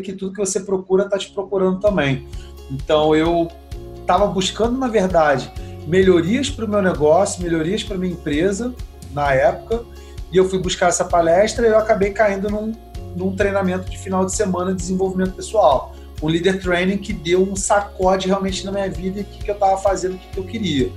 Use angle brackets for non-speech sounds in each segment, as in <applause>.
que tudo que você procura está te procurando também. Então eu estava buscando, na verdade, melhorias para o meu negócio, melhorias para minha empresa na época, e eu fui buscar essa palestra e eu acabei caindo num, num treinamento de final de semana de desenvolvimento pessoal. Um leader training que deu um sacode realmente na minha vida e o que, que eu estava fazendo, o que, que eu queria.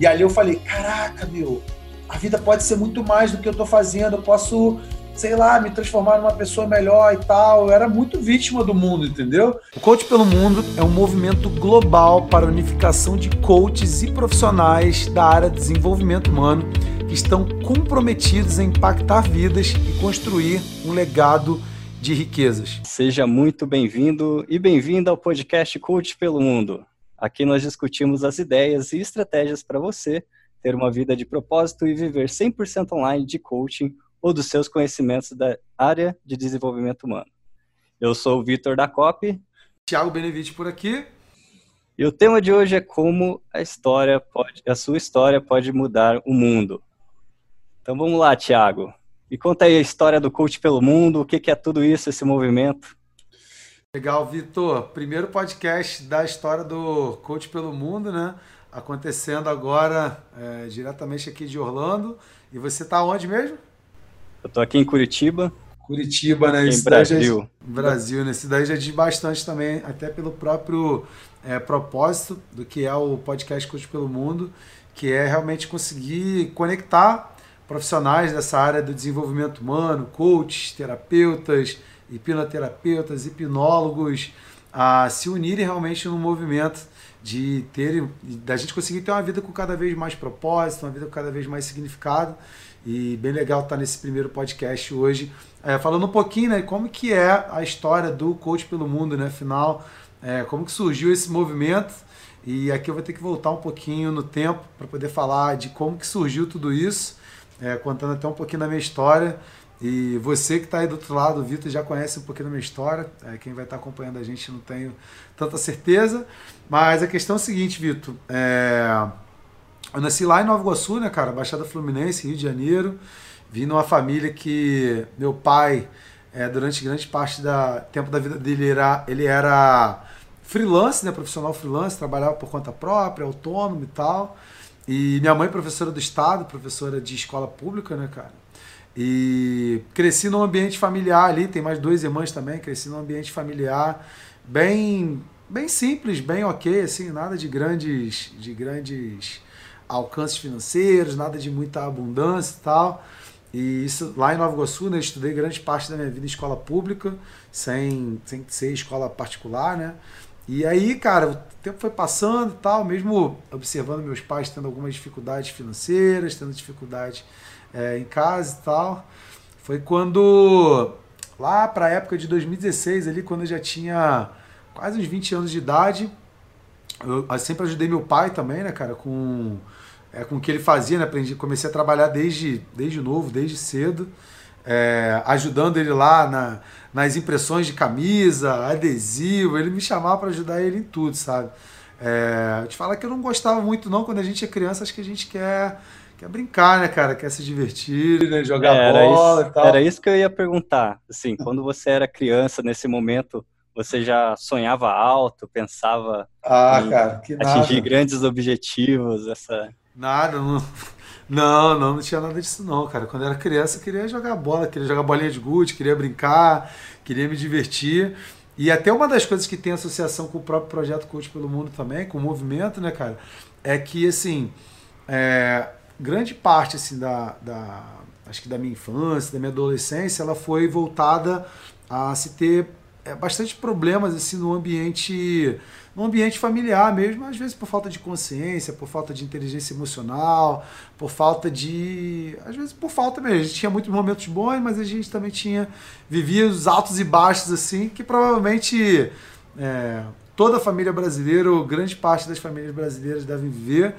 E ali eu falei: caraca, meu, a vida pode ser muito mais do que eu estou fazendo, eu posso sei lá, me transformar numa pessoa melhor e tal. Eu era muito vítima do mundo, entendeu? O Coach pelo Mundo é um movimento global para a unificação de coaches e profissionais da área de desenvolvimento humano que estão comprometidos em impactar vidas e construir um legado de riquezas. Seja muito bem-vindo e bem-vinda ao podcast Coach pelo Mundo. Aqui nós discutimos as ideias e estratégias para você ter uma vida de propósito e viver 100% online de coaching ou dos seus conhecimentos da área de desenvolvimento humano. Eu sou o Vitor da COP. Tiago Benevitti por aqui. E o tema de hoje é como a história pode, a sua história pode mudar o mundo. Então vamos lá, Tiago. E conta aí a história do coach pelo mundo, o que, que é tudo isso, esse movimento. Legal, Vitor. Primeiro podcast da história do coach pelo mundo, né? Acontecendo agora é, diretamente aqui de Orlando. E você está onde mesmo? Eu tô aqui em Curitiba. Curitiba, né? Em Brasil. Já, Brasil, né? Esse daí já diz bastante também, até pelo próprio é, propósito do que é o podcast Coach pelo Mundo, que é realmente conseguir conectar profissionais dessa área do desenvolvimento humano, coaches, terapeutas, hipnoterapeutas, hipnólogos, a se unirem realmente no movimento de ter, da gente conseguir ter uma vida com cada vez mais propósito, uma vida com cada vez mais significado e bem legal estar nesse primeiro podcast hoje, é, falando um pouquinho, né, como que é a história do Coach pelo Mundo, né, afinal, é, como que surgiu esse movimento, e aqui eu vou ter que voltar um pouquinho no tempo para poder falar de como que surgiu tudo isso, é, contando até um pouquinho da minha história, e você que está aí do outro lado, Vitor, já conhece um pouquinho da minha história. É, quem vai estar tá acompanhando a gente não tenho tanta certeza. Mas a questão é a seguinte, Vitor. É, eu nasci lá em Nova Iguaçu, né, cara? Baixada Fluminense, Rio de Janeiro. Vim numa família que meu pai, é, durante grande parte do tempo da vida dele, era, ele era freelance, né? Profissional freelance, trabalhava por conta própria, autônomo e tal. E minha mãe, professora do Estado, professora de escola pública, né, cara? E cresci num ambiente familiar ali, tem mais duas irmãs também, cresci num ambiente familiar bem bem simples, bem ok, assim, nada de grandes de grandes alcances financeiros, nada de muita abundância e tal. E isso lá em Nova Iguaçu, né, eu estudei grande parte da minha vida em escola pública, sem, sem ser escola particular, né? E aí, cara, o tempo foi passando e tal, mesmo observando meus pais tendo algumas dificuldades financeiras, tendo dificuldades é, em casa e tal. Foi quando, lá para a época de 2016, ali, quando eu já tinha quase uns 20 anos de idade, eu sempre ajudei meu pai também, né, cara, com é, com o que ele fazia, né? Aprendi, comecei a trabalhar desde, desde novo, desde cedo, é, ajudando ele lá na, nas impressões de camisa, adesivo. Ele me chamava para ajudar ele em tudo, sabe? É, eu te falar que eu não gostava muito, não. Quando a gente é criança, acho que a gente quer, quer brincar, né, cara? Quer se divertir, né? jogar é, bola isso, e tal. Era isso que eu ia perguntar. Assim, quando você era criança, nesse momento, você já sonhava alto, pensava ah, cara, atingir nada. grandes objetivos, essa Nada, não, não, não, não tinha nada disso não, cara. Quando eu era criança, eu queria jogar bola, queria jogar bolinha de gude, queria brincar, queria me divertir. E até uma das coisas que tem associação com o próprio projeto Coach pelo Mundo também, com o movimento, né, cara, é que, assim, é, grande parte, assim, da, da, acho que da minha infância, da minha adolescência, ela foi voltada a se ter é, bastante problemas, assim, no ambiente no ambiente familiar mesmo, às vezes por falta de consciência, por falta de inteligência emocional, por falta de. às vezes por falta mesmo. A gente tinha muitos momentos bons, mas a gente também tinha. vivia os altos e baixos assim, que provavelmente é, toda a família brasileira, ou grande parte das famílias brasileiras devem viver.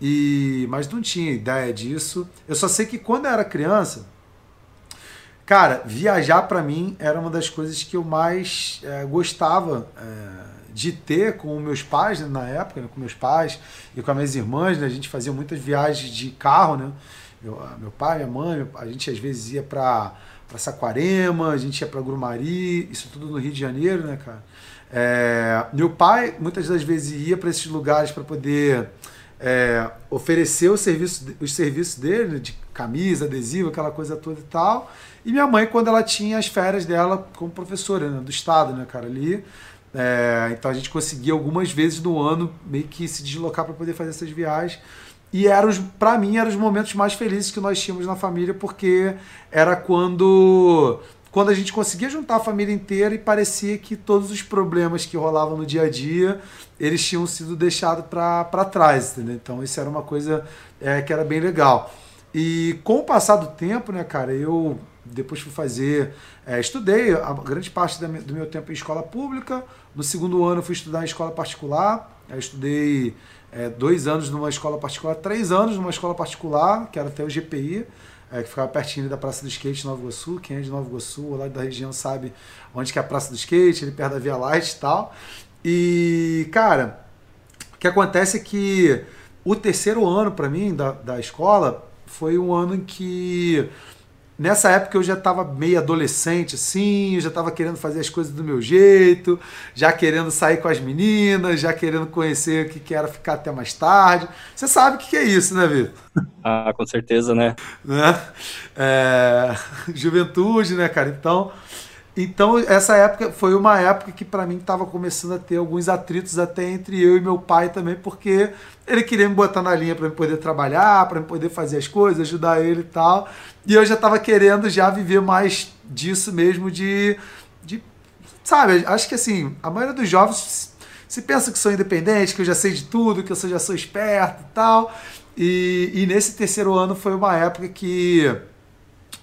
E, mas não tinha ideia disso. Eu só sei que quando eu era criança, cara, viajar para mim era uma das coisas que eu mais é, gostava. É, de ter com meus pais né, na época, né, com meus pais e com as minhas irmãs, né, a gente fazia muitas viagens de carro, né? Meu, meu pai, minha mãe, a gente às vezes ia para para Saquarema, a gente ia para Grumari, isso tudo no Rio de Janeiro, né, cara? É, meu pai muitas das vezes ia para esses lugares para poder é, oferecer o serviço, os serviços dele, né, de camisa, adesivo, aquela coisa toda e tal. E minha mãe, quando ela tinha as férias dela como professora né, do estado, né, cara, ali. É, então a gente conseguia algumas vezes no ano meio que se deslocar para poder fazer essas viagens. E eram, para mim, eram os momentos mais felizes que nós tínhamos na família, porque era quando quando a gente conseguia juntar a família inteira e parecia que todos os problemas que rolavam no dia a dia eles tinham sido deixados para trás, entendeu? Então isso era uma coisa é, que era bem legal. E com o passar do tempo, né, cara, eu depois fui fazer, é, estudei a grande parte do meu tempo em escola pública. No segundo ano fui estudar em escola particular. Eu estudei é, dois anos numa escola particular, três anos numa escola particular, que era até o GPI é, que ficava pertinho da Praça do Skate, Nova Iguaçu. Quem é de Nova Iguaçu, lá da região, sabe onde que é a Praça do Skate, ali perto da Via Light e tal. E, cara, o que acontece é que o terceiro ano, para mim, da, da escola, foi um ano em que Nessa época eu já estava meio adolescente, assim, eu já estava querendo fazer as coisas do meu jeito, já querendo sair com as meninas, já querendo conhecer o que, que era ficar até mais tarde. Você sabe o que, que é isso, né, Vitor? Ah, com certeza, né? né? É... <laughs> Juventude, né, cara? Então, então, essa época foi uma época que para mim estava começando a ter alguns atritos até entre eu e meu pai também, porque ele queria me botar na linha para poder trabalhar, para poder fazer as coisas, ajudar ele e tal. E eu já estava querendo já viver mais disso mesmo de, de sabe, acho que assim, a maioria dos jovens se pensa que sou independente, que eu já sei de tudo, que eu já sou esperto e tal. E, e nesse terceiro ano foi uma época que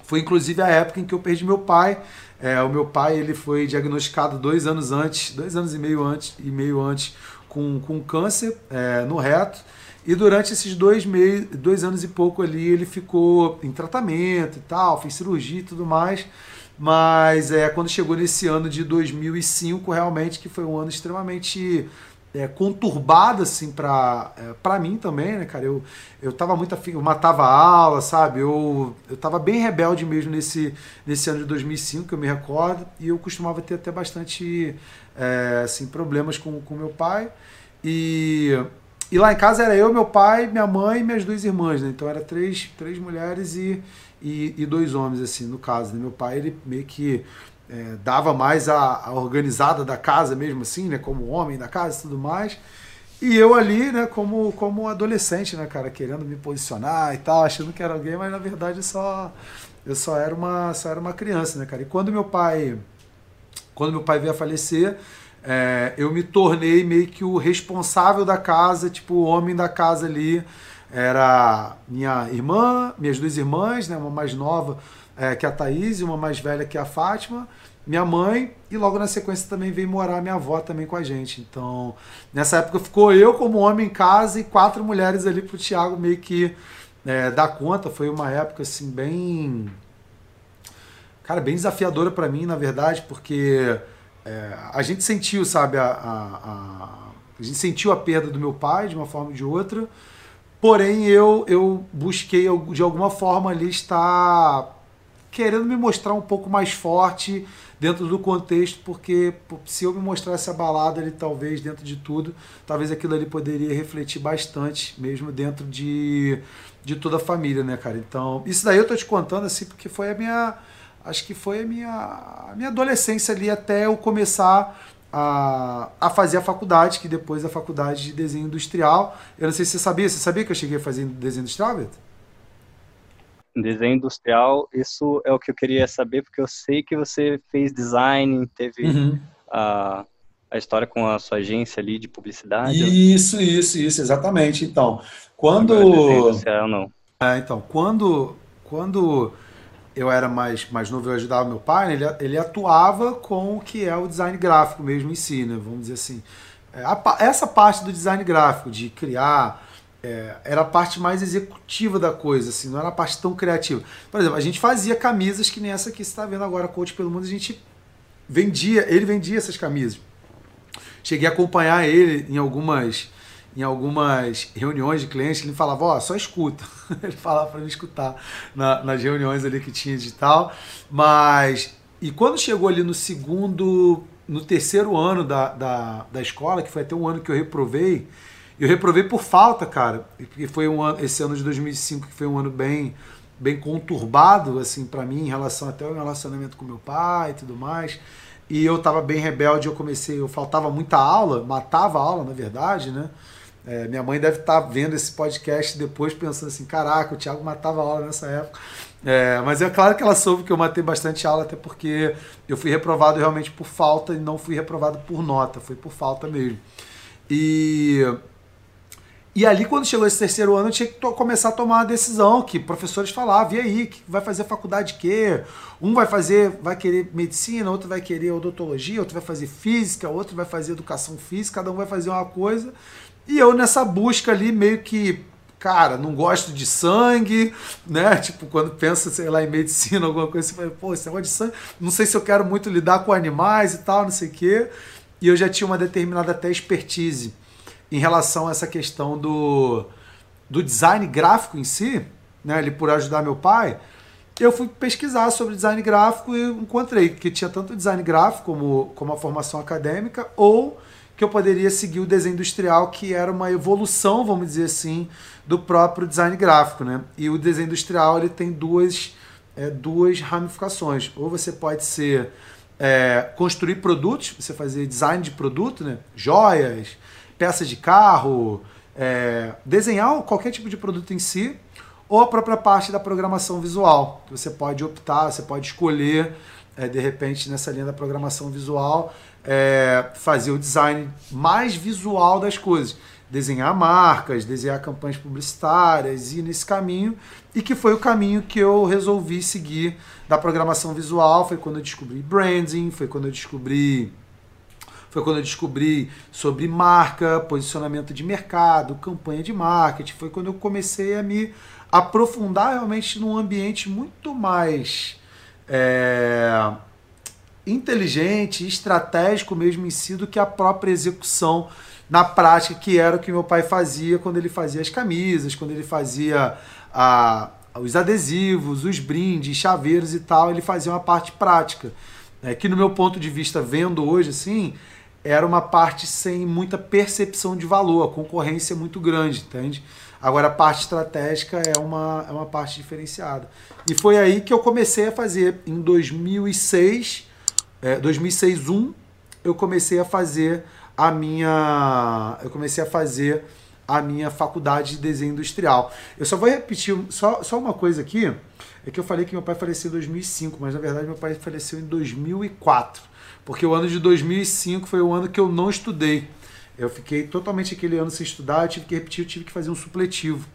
foi inclusive a época em que eu perdi meu pai é, o meu pai ele foi diagnosticado dois anos antes, dois anos e meio antes, e meio antes com, com câncer é, no reto. E durante esses dois, meio, dois anos e pouco ali, ele ficou em tratamento e tal, fez cirurgia e tudo mais. Mas é, quando chegou nesse ano de 2005, realmente que foi um ano extremamente é, conturbada, assim, pra, é, mim também, né, cara? Eu, eu tava muito afim, eu matava a aula, sabe? Eu, eu tava bem rebelde mesmo nesse, nesse ano de 2005, que eu me recordo, e eu costumava ter até bastante, é, assim, problemas com, com meu pai. E, e lá em casa era eu, meu pai, minha mãe e minhas duas irmãs, né? Então era três, três mulheres e, e, e dois homens, assim, no caso. Né? Meu pai, ele meio que é, dava mais a, a, organizada da casa mesmo assim, né, como homem da casa e tudo mais. E eu ali, né, como, como adolescente, né, cara, querendo me posicionar e tal, achando que era alguém, mas na verdade eu só, eu só era uma, só era uma criança, né, cara. E quando meu pai, quando meu pai veio a falecer, é, eu me tornei meio que o responsável da casa, tipo, o homem da casa ali. Era minha irmã, minhas duas irmãs, né, uma mais nova, é, que é a Thaís, uma mais velha que é a Fátima, minha mãe, e logo na sequência também veio morar minha avó também com a gente. Então, nessa época ficou eu como homem em casa e quatro mulheres ali pro Thiago meio que é, dar conta. Foi uma época assim bem. Cara, bem desafiadora para mim, na verdade, porque é, a gente sentiu, sabe, a, a, a gente sentiu a perda do meu pai de uma forma ou de outra. Porém, eu, eu busquei de alguma forma ali estar querendo me mostrar um pouco mais forte dentro do contexto, porque se eu me mostrasse abalado ali, talvez, dentro de tudo, talvez aquilo ali poderia refletir bastante, mesmo dentro de, de toda a família, né, cara? Então, isso daí eu tô te contando, assim, porque foi a minha. Acho que foi a minha, a minha adolescência ali até eu começar a, a fazer a faculdade, que depois a faculdade de desenho industrial. Eu não sei se você sabia, você sabia que eu cheguei a fazer desenho industrial, Vitor? Desenho industrial, isso é o que eu queria saber, porque eu sei que você fez design, teve uhum. a, a história com a sua agência ali de publicidade. Isso, isso, isso, exatamente. Então, quando. Industrial, não. É, então, quando, quando eu era mais, mais novo, eu ajudava meu pai, ele, ele atuava com o que é o design gráfico mesmo em si, né? Vamos dizer assim. É, a, essa parte do design gráfico, de criar é, era a parte mais executiva da coisa, assim, não era a parte tão criativa. Por exemplo, a gente fazia camisas que nem essa que você está vendo agora, Coach pelo Mundo, a gente vendia, ele vendia essas camisas. Cheguei a acompanhar ele em algumas em algumas reuniões de clientes, ele falava, ó, oh, só escuta. <laughs> ele falava para mim escutar na, nas reuniões ali que tinha de tal. Mas, e quando chegou ali no segundo, no terceiro ano da, da, da escola, que foi até um ano que eu reprovei, eu reprovei por falta, cara, porque foi um ano, esse ano de 2005 que foi um ano bem bem conturbado assim para mim em relação até ao relacionamento com meu pai e tudo mais. E eu tava bem rebelde, eu comecei, eu faltava muita aula, matava a aula, na verdade, né? É, minha mãe deve estar tá vendo esse podcast depois pensando assim, caraca, o Thiago matava aula nessa época. É, mas é claro que ela soube que eu matei bastante aula, até porque eu fui reprovado realmente por falta e não fui reprovado por nota, foi por falta mesmo. E e ali, quando chegou esse terceiro ano, eu tinha que começar a tomar uma decisão, que professores falavam, e aí, que vai fazer faculdade de quê? Um vai fazer, vai querer medicina, outro vai querer odontologia, outro vai fazer física, outro vai fazer educação física, cada um vai fazer uma coisa. E eu nessa busca ali, meio que, cara, não gosto de sangue, né? <laughs> Tipo, quando pensa, sei lá, em medicina, <laughs> alguma coisa, você fala, pô, esse negócio de sangue, não sei se eu quero muito lidar com animais e tal, não sei o quê. E eu já tinha uma determinada até expertise em relação a essa questão do, do design gráfico em si, né, ele por ajudar meu pai, eu fui pesquisar sobre design gráfico e encontrei que tinha tanto design gráfico como, como a formação acadêmica, ou que eu poderia seguir o desenho industrial, que era uma evolução, vamos dizer assim, do próprio design gráfico. Né? E o desenho industrial ele tem duas, é, duas ramificações. Ou você pode ser é, construir produtos, você fazer design de produto, né? joias, peças de carro, é, desenhar qualquer tipo de produto em si, ou a própria parte da programação visual, que você pode optar, você pode escolher, é, de repente, nessa linha da programação visual, é, fazer o design mais visual das coisas. Desenhar marcas, desenhar campanhas publicitárias, ir nesse caminho, e que foi o caminho que eu resolvi seguir da programação visual. Foi quando eu descobri branding, foi quando eu descobri foi quando eu descobri sobre marca, posicionamento de mercado, campanha de marketing. Foi quando eu comecei a me aprofundar realmente num ambiente muito mais é, inteligente, estratégico mesmo em si do que a própria execução na prática, que era o que meu pai fazia quando ele fazia as camisas, quando ele fazia a, os adesivos, os brindes, chaveiros e tal, ele fazia uma parte prática. É, que no meu ponto de vista, vendo hoje assim, era uma parte sem muita percepção de valor, a concorrência é muito grande, entende? Agora a parte estratégica é uma, é uma parte diferenciada. E foi aí que eu comecei a fazer, em 2006, é, 2006 1, eu comecei a fazer a minha eu comecei a fazer a minha faculdade de desenho industrial. Eu só vou repetir só, só uma coisa aqui, é que eu falei que meu pai faleceu em 2005, mas na verdade meu pai faleceu em 2004 porque o ano de 2005 foi o ano que eu não estudei. Eu fiquei totalmente aquele ano sem estudar, eu tive que repetir, eu tive que fazer um supletivo.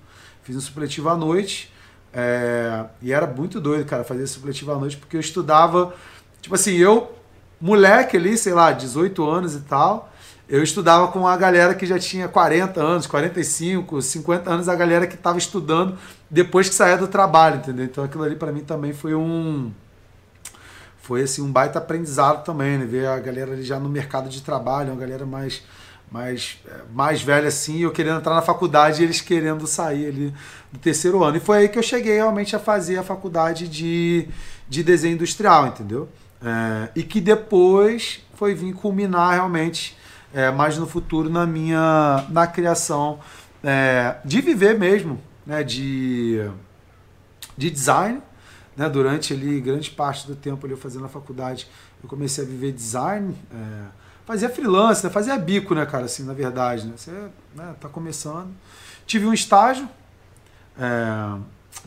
Fiz um supletivo à noite, é, e era muito doido, cara, fazer supletivo à noite, porque eu estudava, tipo assim, eu, moleque ali, sei lá, 18 anos e tal, eu estudava com a galera que já tinha 40 anos, 45, 50 anos, a galera que estava estudando depois que saía do trabalho, entendeu? Então aquilo ali para mim também foi um foi assim um baita aprendizado também, né? Ver a galera ali já no mercado de trabalho, uma galera mais mais, é, mais velha assim, eu querendo entrar na faculdade e eles querendo sair ali do terceiro ano. E foi aí que eu cheguei realmente a fazer a faculdade de, de desenho industrial, entendeu? É, e que depois foi vir culminar realmente é, mais no futuro na minha na criação é, de viver mesmo, né? De, de design né, durante ali grande parte do tempo ali eu fazendo a faculdade, eu comecei a viver design, é, fazia freelance, né, fazia bico, né, cara, assim, na verdade, né, você né, tá começando. Tive um estágio, é,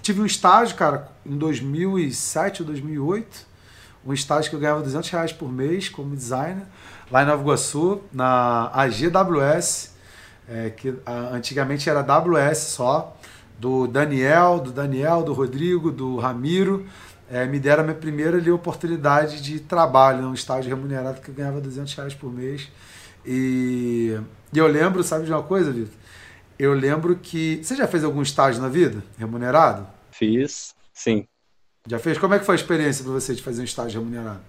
tive um estágio, cara, em 2007 ou 2008, um estágio que eu ganhava 200 reais por mês como designer, lá em Nova Iguaçu, na AGWS, é, que a, antigamente era AWS só, do Daniel, do Daniel, do Rodrigo, do Ramiro, é, me deram a minha primeira ali, oportunidade de trabalho, um estágio remunerado que eu ganhava 200 reais por mês. E, e eu lembro, sabe de uma coisa, Vitor? Eu lembro que. Você já fez algum estágio na vida remunerado? Fiz, sim. Já fez? Como é que foi a experiência para você de fazer um estágio remunerado?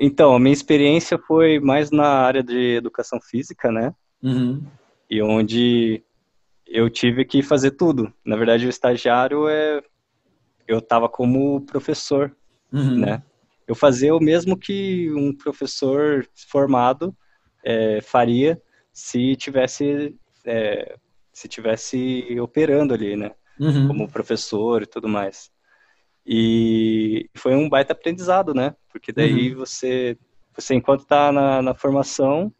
Então, a minha experiência foi mais na área de educação física, né? Uhum. e onde eu tive que fazer tudo. Na verdade, o estagiário é eu estava como professor, uhum. né? Eu fazia o mesmo que um professor formado é, faria se tivesse é, se tivesse operando ali, né? Uhum. Como professor e tudo mais. E foi um baita aprendizado, né? Porque daí uhum. você, você enquanto está na, na, formação,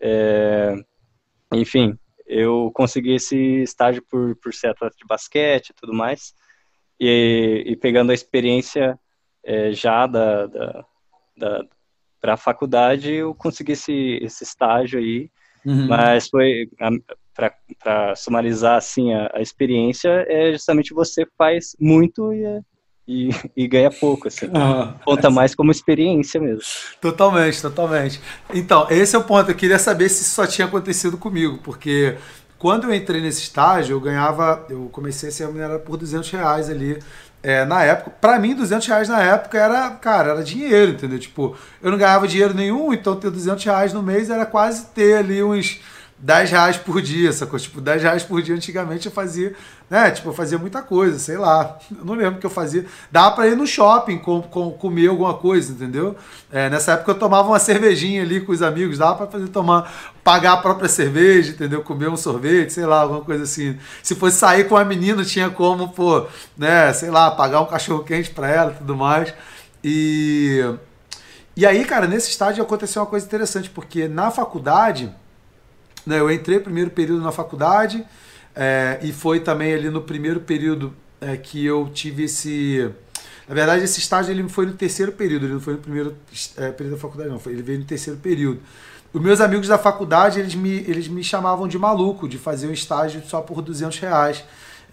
é, enfim, eu consegui esse estágio por, por ser atleta de basquete e tudo mais, e, e pegando a experiência é, já da, da, da para a faculdade, eu consegui esse, esse estágio aí, uhum. mas foi, para sumarizar assim a, a, experiência, é justamente você faz muito e é e, e ganha pouco, assim. Ah, Conta mais como experiência mesmo. Totalmente, totalmente. Então, esse é o ponto. Eu queria saber se isso só tinha acontecido comigo, porque quando eu entrei nesse estágio, eu ganhava, eu comecei a ser remunerado por 200 reais ali. É, na época, para mim, 200 reais na época era, cara, era dinheiro, entendeu? Tipo, eu não ganhava dinheiro nenhum, então ter 200 reais no mês era quase ter ali uns 10 reais por dia, sacou? Tipo, 10 reais por dia antigamente eu fazia, né? Tipo, eu fazia muita coisa, sei lá. Eu não lembro o que eu fazia. Dava pra ir no shopping com, com, comer alguma coisa, entendeu? É, nessa época eu tomava uma cervejinha ali com os amigos, dava pra fazer tomar, pagar a própria cerveja, entendeu? Comer um sorvete, sei lá, alguma coisa assim. Se fosse sair com uma menina, tinha como, pô, né, sei lá, pagar um cachorro quente pra ela e tudo mais. E. E aí, cara, nesse estágio aconteceu uma coisa interessante, porque na faculdade né, eu entrei primeiro período na faculdade é, e foi também ali no primeiro período é, que eu tive esse. Na verdade, esse estágio ele foi no terceiro período, ele não foi no primeiro é, período da faculdade, não, foi, ele veio no terceiro período. Os meus amigos da faculdade, eles me, eles me chamavam de maluco, de fazer um estágio só por 200 reais.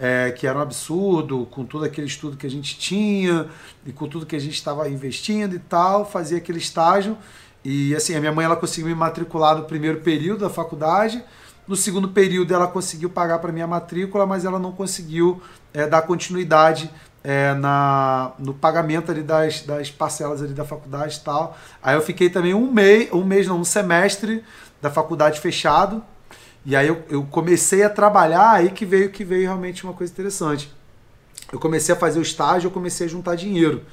É, que era um absurdo, com todo aquele estudo que a gente tinha e com tudo que a gente estava investindo e tal, fazia aquele estágio e assim, a minha mãe ela conseguiu me matricular no primeiro período da faculdade. No segundo período ela conseguiu pagar para minha matrícula, mas ela não conseguiu é, dar continuidade é, na, no pagamento ali das, das parcelas ali da faculdade e tal. Aí eu fiquei também um mês, um mês não, um semestre da faculdade fechado. E aí eu, eu comecei a trabalhar, aí que veio que veio realmente uma coisa interessante. Eu comecei a fazer o estágio, eu comecei a juntar dinheiro.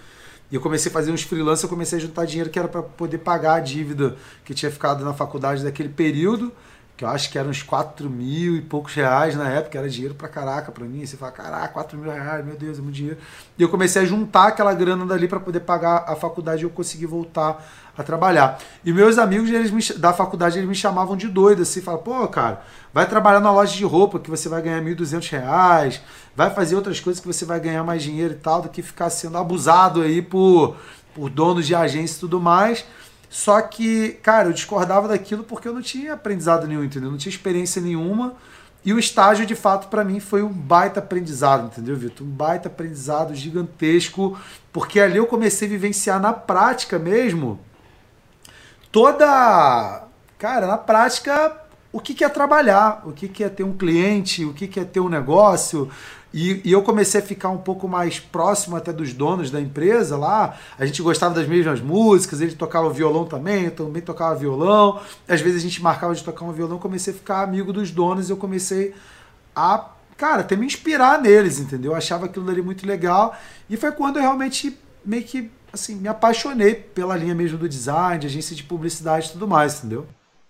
E eu comecei a fazer uns freelancers, eu comecei a juntar dinheiro que era para poder pagar a dívida que tinha ficado na faculdade daquele período, que eu acho que eram uns 4 mil e poucos reais na época, era dinheiro para caraca para mim. Você fala, caraca, 4 mil reais, meu Deus, é muito dinheiro. E eu comecei a juntar aquela grana dali para poder pagar a faculdade e eu consegui voltar a trabalhar. E meus amigos eles me, da faculdade eles me chamavam de doido, assim, falavam, pô, cara, vai trabalhar na loja de roupa que você vai ganhar 1.200 reais, vai fazer outras coisas que você vai ganhar mais dinheiro e tal, do que ficar sendo abusado aí por, por donos de agência e tudo mais. Só que, cara, eu discordava daquilo porque eu não tinha aprendizado nenhum, entendeu? Não tinha experiência nenhuma. E o estágio, de fato, para mim foi um baita aprendizado, entendeu, Vitor? Um baita aprendizado gigantesco, porque ali eu comecei a vivenciar na prática mesmo toda. Cara, na prática, o que, que é trabalhar, o que, que é ter um cliente, o que, que é ter um negócio, e, e, eu comecei a ficar um pouco mais próximo até dos donos da empresa lá. A gente gostava das mesmas músicas, ele tocava violão também, eu também tocava violão. Às vezes a gente marcava de tocar um violão, comecei a ficar amigo dos donos e eu comecei a, cara, até me inspirar neles, entendeu? Eu achava aquilo ali muito legal. E foi quando eu realmente meio que assim, me apaixonei pela linha mesmo do design, de agência de publicidade e tudo mais, entendeu?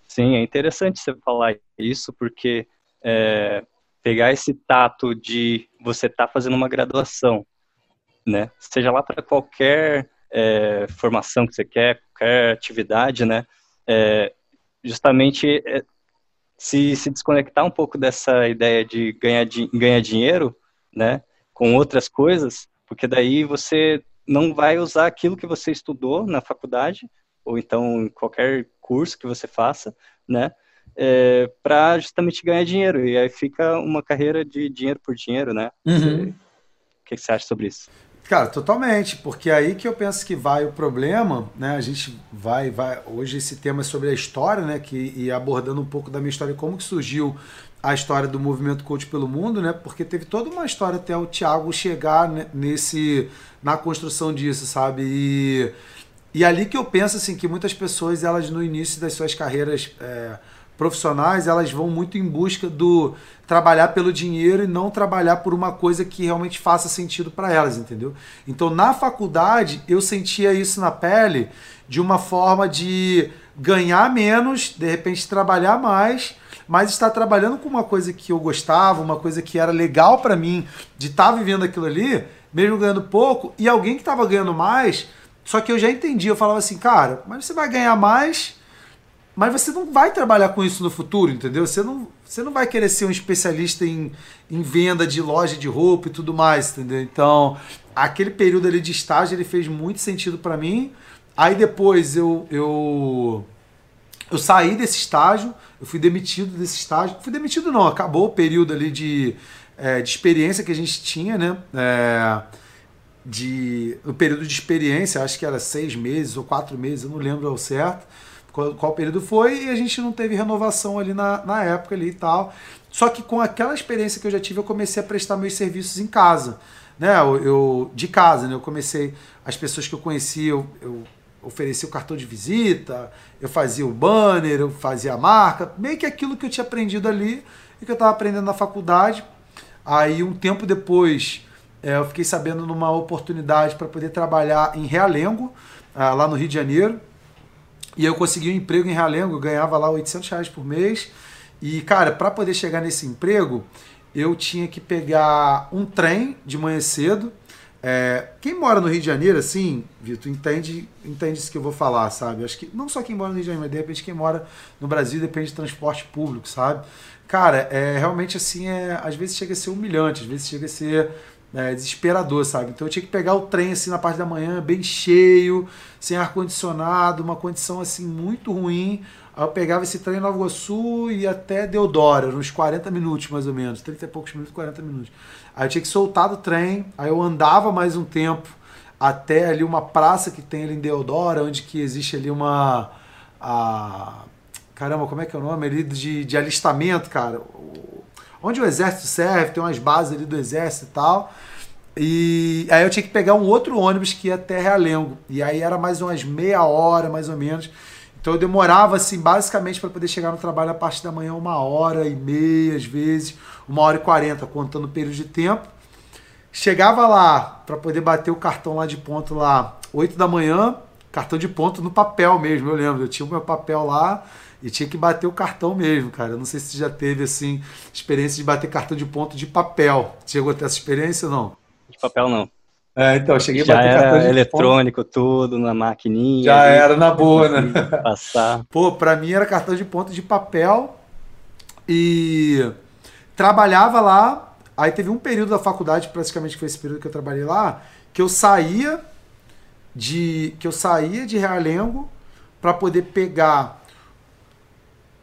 Sim, é interessante você falar isso, porque é, pegar esse tato de você estar tá fazendo uma graduação, né? Seja lá para qualquer é, formação que você quer, qualquer atividade, né? É, justamente é, se, se desconectar um pouco dessa ideia de ganhar, ganhar dinheiro, né? Com outras coisas, porque daí você não vai usar aquilo que você estudou na faculdade, ou então em qualquer curso que você faça, né? é, para justamente ganhar dinheiro. E aí fica uma carreira de dinheiro por dinheiro, né? Uhum. Você, o que você acha sobre isso? Cara, totalmente, porque é aí que eu penso que vai o problema, né? A gente vai, vai hoje esse tema é sobre a história, né? Que e abordando um pouco da minha história, como que surgiu a história do movimento coach pelo mundo, né? Porque teve toda uma história até o Thiago chegar nesse na construção disso, sabe? E, e ali que eu penso assim que muitas pessoas elas no início das suas carreiras é, profissionais, elas vão muito em busca do trabalhar pelo dinheiro e não trabalhar por uma coisa que realmente faça sentido para elas, entendeu? Então, na faculdade, eu sentia isso na pele de uma forma de ganhar menos, de repente trabalhar mais, mas estar trabalhando com uma coisa que eu gostava, uma coisa que era legal para mim, de estar tá vivendo aquilo ali, mesmo ganhando pouco, e alguém que estava ganhando mais, só que eu já entendi, eu falava assim, cara, mas você vai ganhar mais mas você não vai trabalhar com isso no futuro, entendeu? Você não, você não vai querer ser um especialista em, em venda de loja de roupa e tudo mais, entendeu? Então, aquele período ali de estágio, ele fez muito sentido para mim. Aí depois eu, eu, eu saí desse estágio, eu fui demitido desse estágio. Fui demitido não, acabou o período ali de, é, de experiência que a gente tinha, né? É, de, o período de experiência, acho que era seis meses ou quatro meses, eu não lembro ao certo qual, qual período foi, e a gente não teve renovação ali na, na época ali e tal. Só que com aquela experiência que eu já tive, eu comecei a prestar meus serviços em casa. Né? Eu, eu de casa, né? Eu comecei, as pessoas que eu conhecia, eu, eu oferecia o cartão de visita, eu fazia o banner, eu fazia a marca, meio que aquilo que eu tinha aprendido ali e que eu estava aprendendo na faculdade. Aí, um tempo depois, é, eu fiquei sabendo numa oportunidade para poder trabalhar em Realengo, ah, lá no Rio de Janeiro. E eu consegui um emprego em Realengo, eu ganhava lá 800 reais por mês. E, cara, para poder chegar nesse emprego, eu tinha que pegar um trem de manhã cedo. É, quem mora no Rio de Janeiro, assim, Vitor, entende, entende isso que eu vou falar, sabe? Acho que não só quem mora no Rio de Janeiro, mas de repente quem mora no Brasil depende de transporte público, sabe? Cara, é realmente assim, é, às vezes chega a ser humilhante, às vezes chega a ser é, desesperador, sabe? Então eu tinha que pegar o trem assim na parte da manhã, bem cheio, sem ar-condicionado, uma condição assim muito ruim. Aí eu pegava esse trem em Nova Iguaçu e até Deodoro, uns 40 minutos mais ou menos, 30 e poucos minutos, 40 minutos. Aí eu tinha que soltar do trem, aí eu andava mais um tempo até ali uma praça que tem ali em Deodoro, onde que existe ali uma. A, caramba, como é que é o nome? Ali de, de alistamento, cara onde o exército serve, tem umas bases ali do exército e tal. E aí eu tinha que pegar um outro ônibus que ia até Realengo. E aí era mais umas meia hora, mais ou menos. Então eu demorava, assim, basicamente para poder chegar no trabalho a partir da manhã uma hora e meia, às vezes, uma hora e quarenta, contando o período de tempo. Chegava lá para poder bater o cartão lá de ponto lá, oito da manhã, cartão de ponto no papel mesmo, eu lembro. Eu tinha o meu papel lá, e tinha que bater o cartão mesmo, cara. Eu não sei se você já teve, assim, experiência de bater cartão de ponto de papel. Chegou a ter essa experiência ou não? De papel, não. É, então, cheguei já a bater era cartão de eletrônico ponto. tudo, na maquininha. Já ali, era na boa, né? <laughs> Passar. Pô, pra mim era cartão de ponto de papel e trabalhava lá. Aí teve um período da faculdade, praticamente foi esse período que eu trabalhei lá, que eu saía de que eu saía de Realengo para poder pegar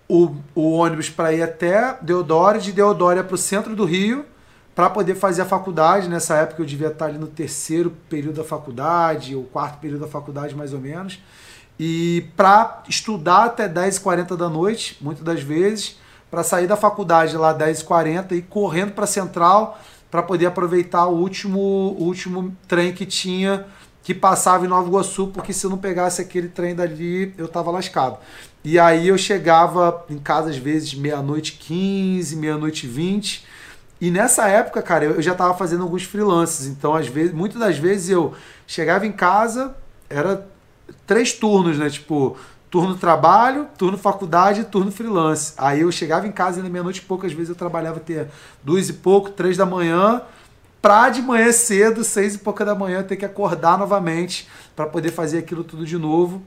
o, o ônibus para ir até Deodoro, de Deodoro para o centro do Rio, para poder fazer a faculdade. Nessa época eu devia estar ali no terceiro período da faculdade, ou quarto período da faculdade, mais ou menos. E para estudar até 10h40 da noite, muitas das vezes, para sair da faculdade lá 10h40 e correndo para a central para poder aproveitar o último, o último trem que tinha que passava em Nova Iguaçu, porque se eu não pegasse aquele trem dali, eu tava lascado. E aí eu chegava em casa às vezes meia-noite 15, meia-noite 20. E nessa época, cara, eu já tava fazendo alguns freelances. Então, às vezes, muitas das vezes eu chegava em casa, era três turnos, né? Tipo, turno trabalho, turno faculdade, turno freelance. Aí eu chegava em casa na meia-noite e vezes eu trabalhava até duas e pouco, três da manhã pra de manhã cedo, seis e pouca da manhã, ter que acordar novamente para poder fazer aquilo tudo de novo.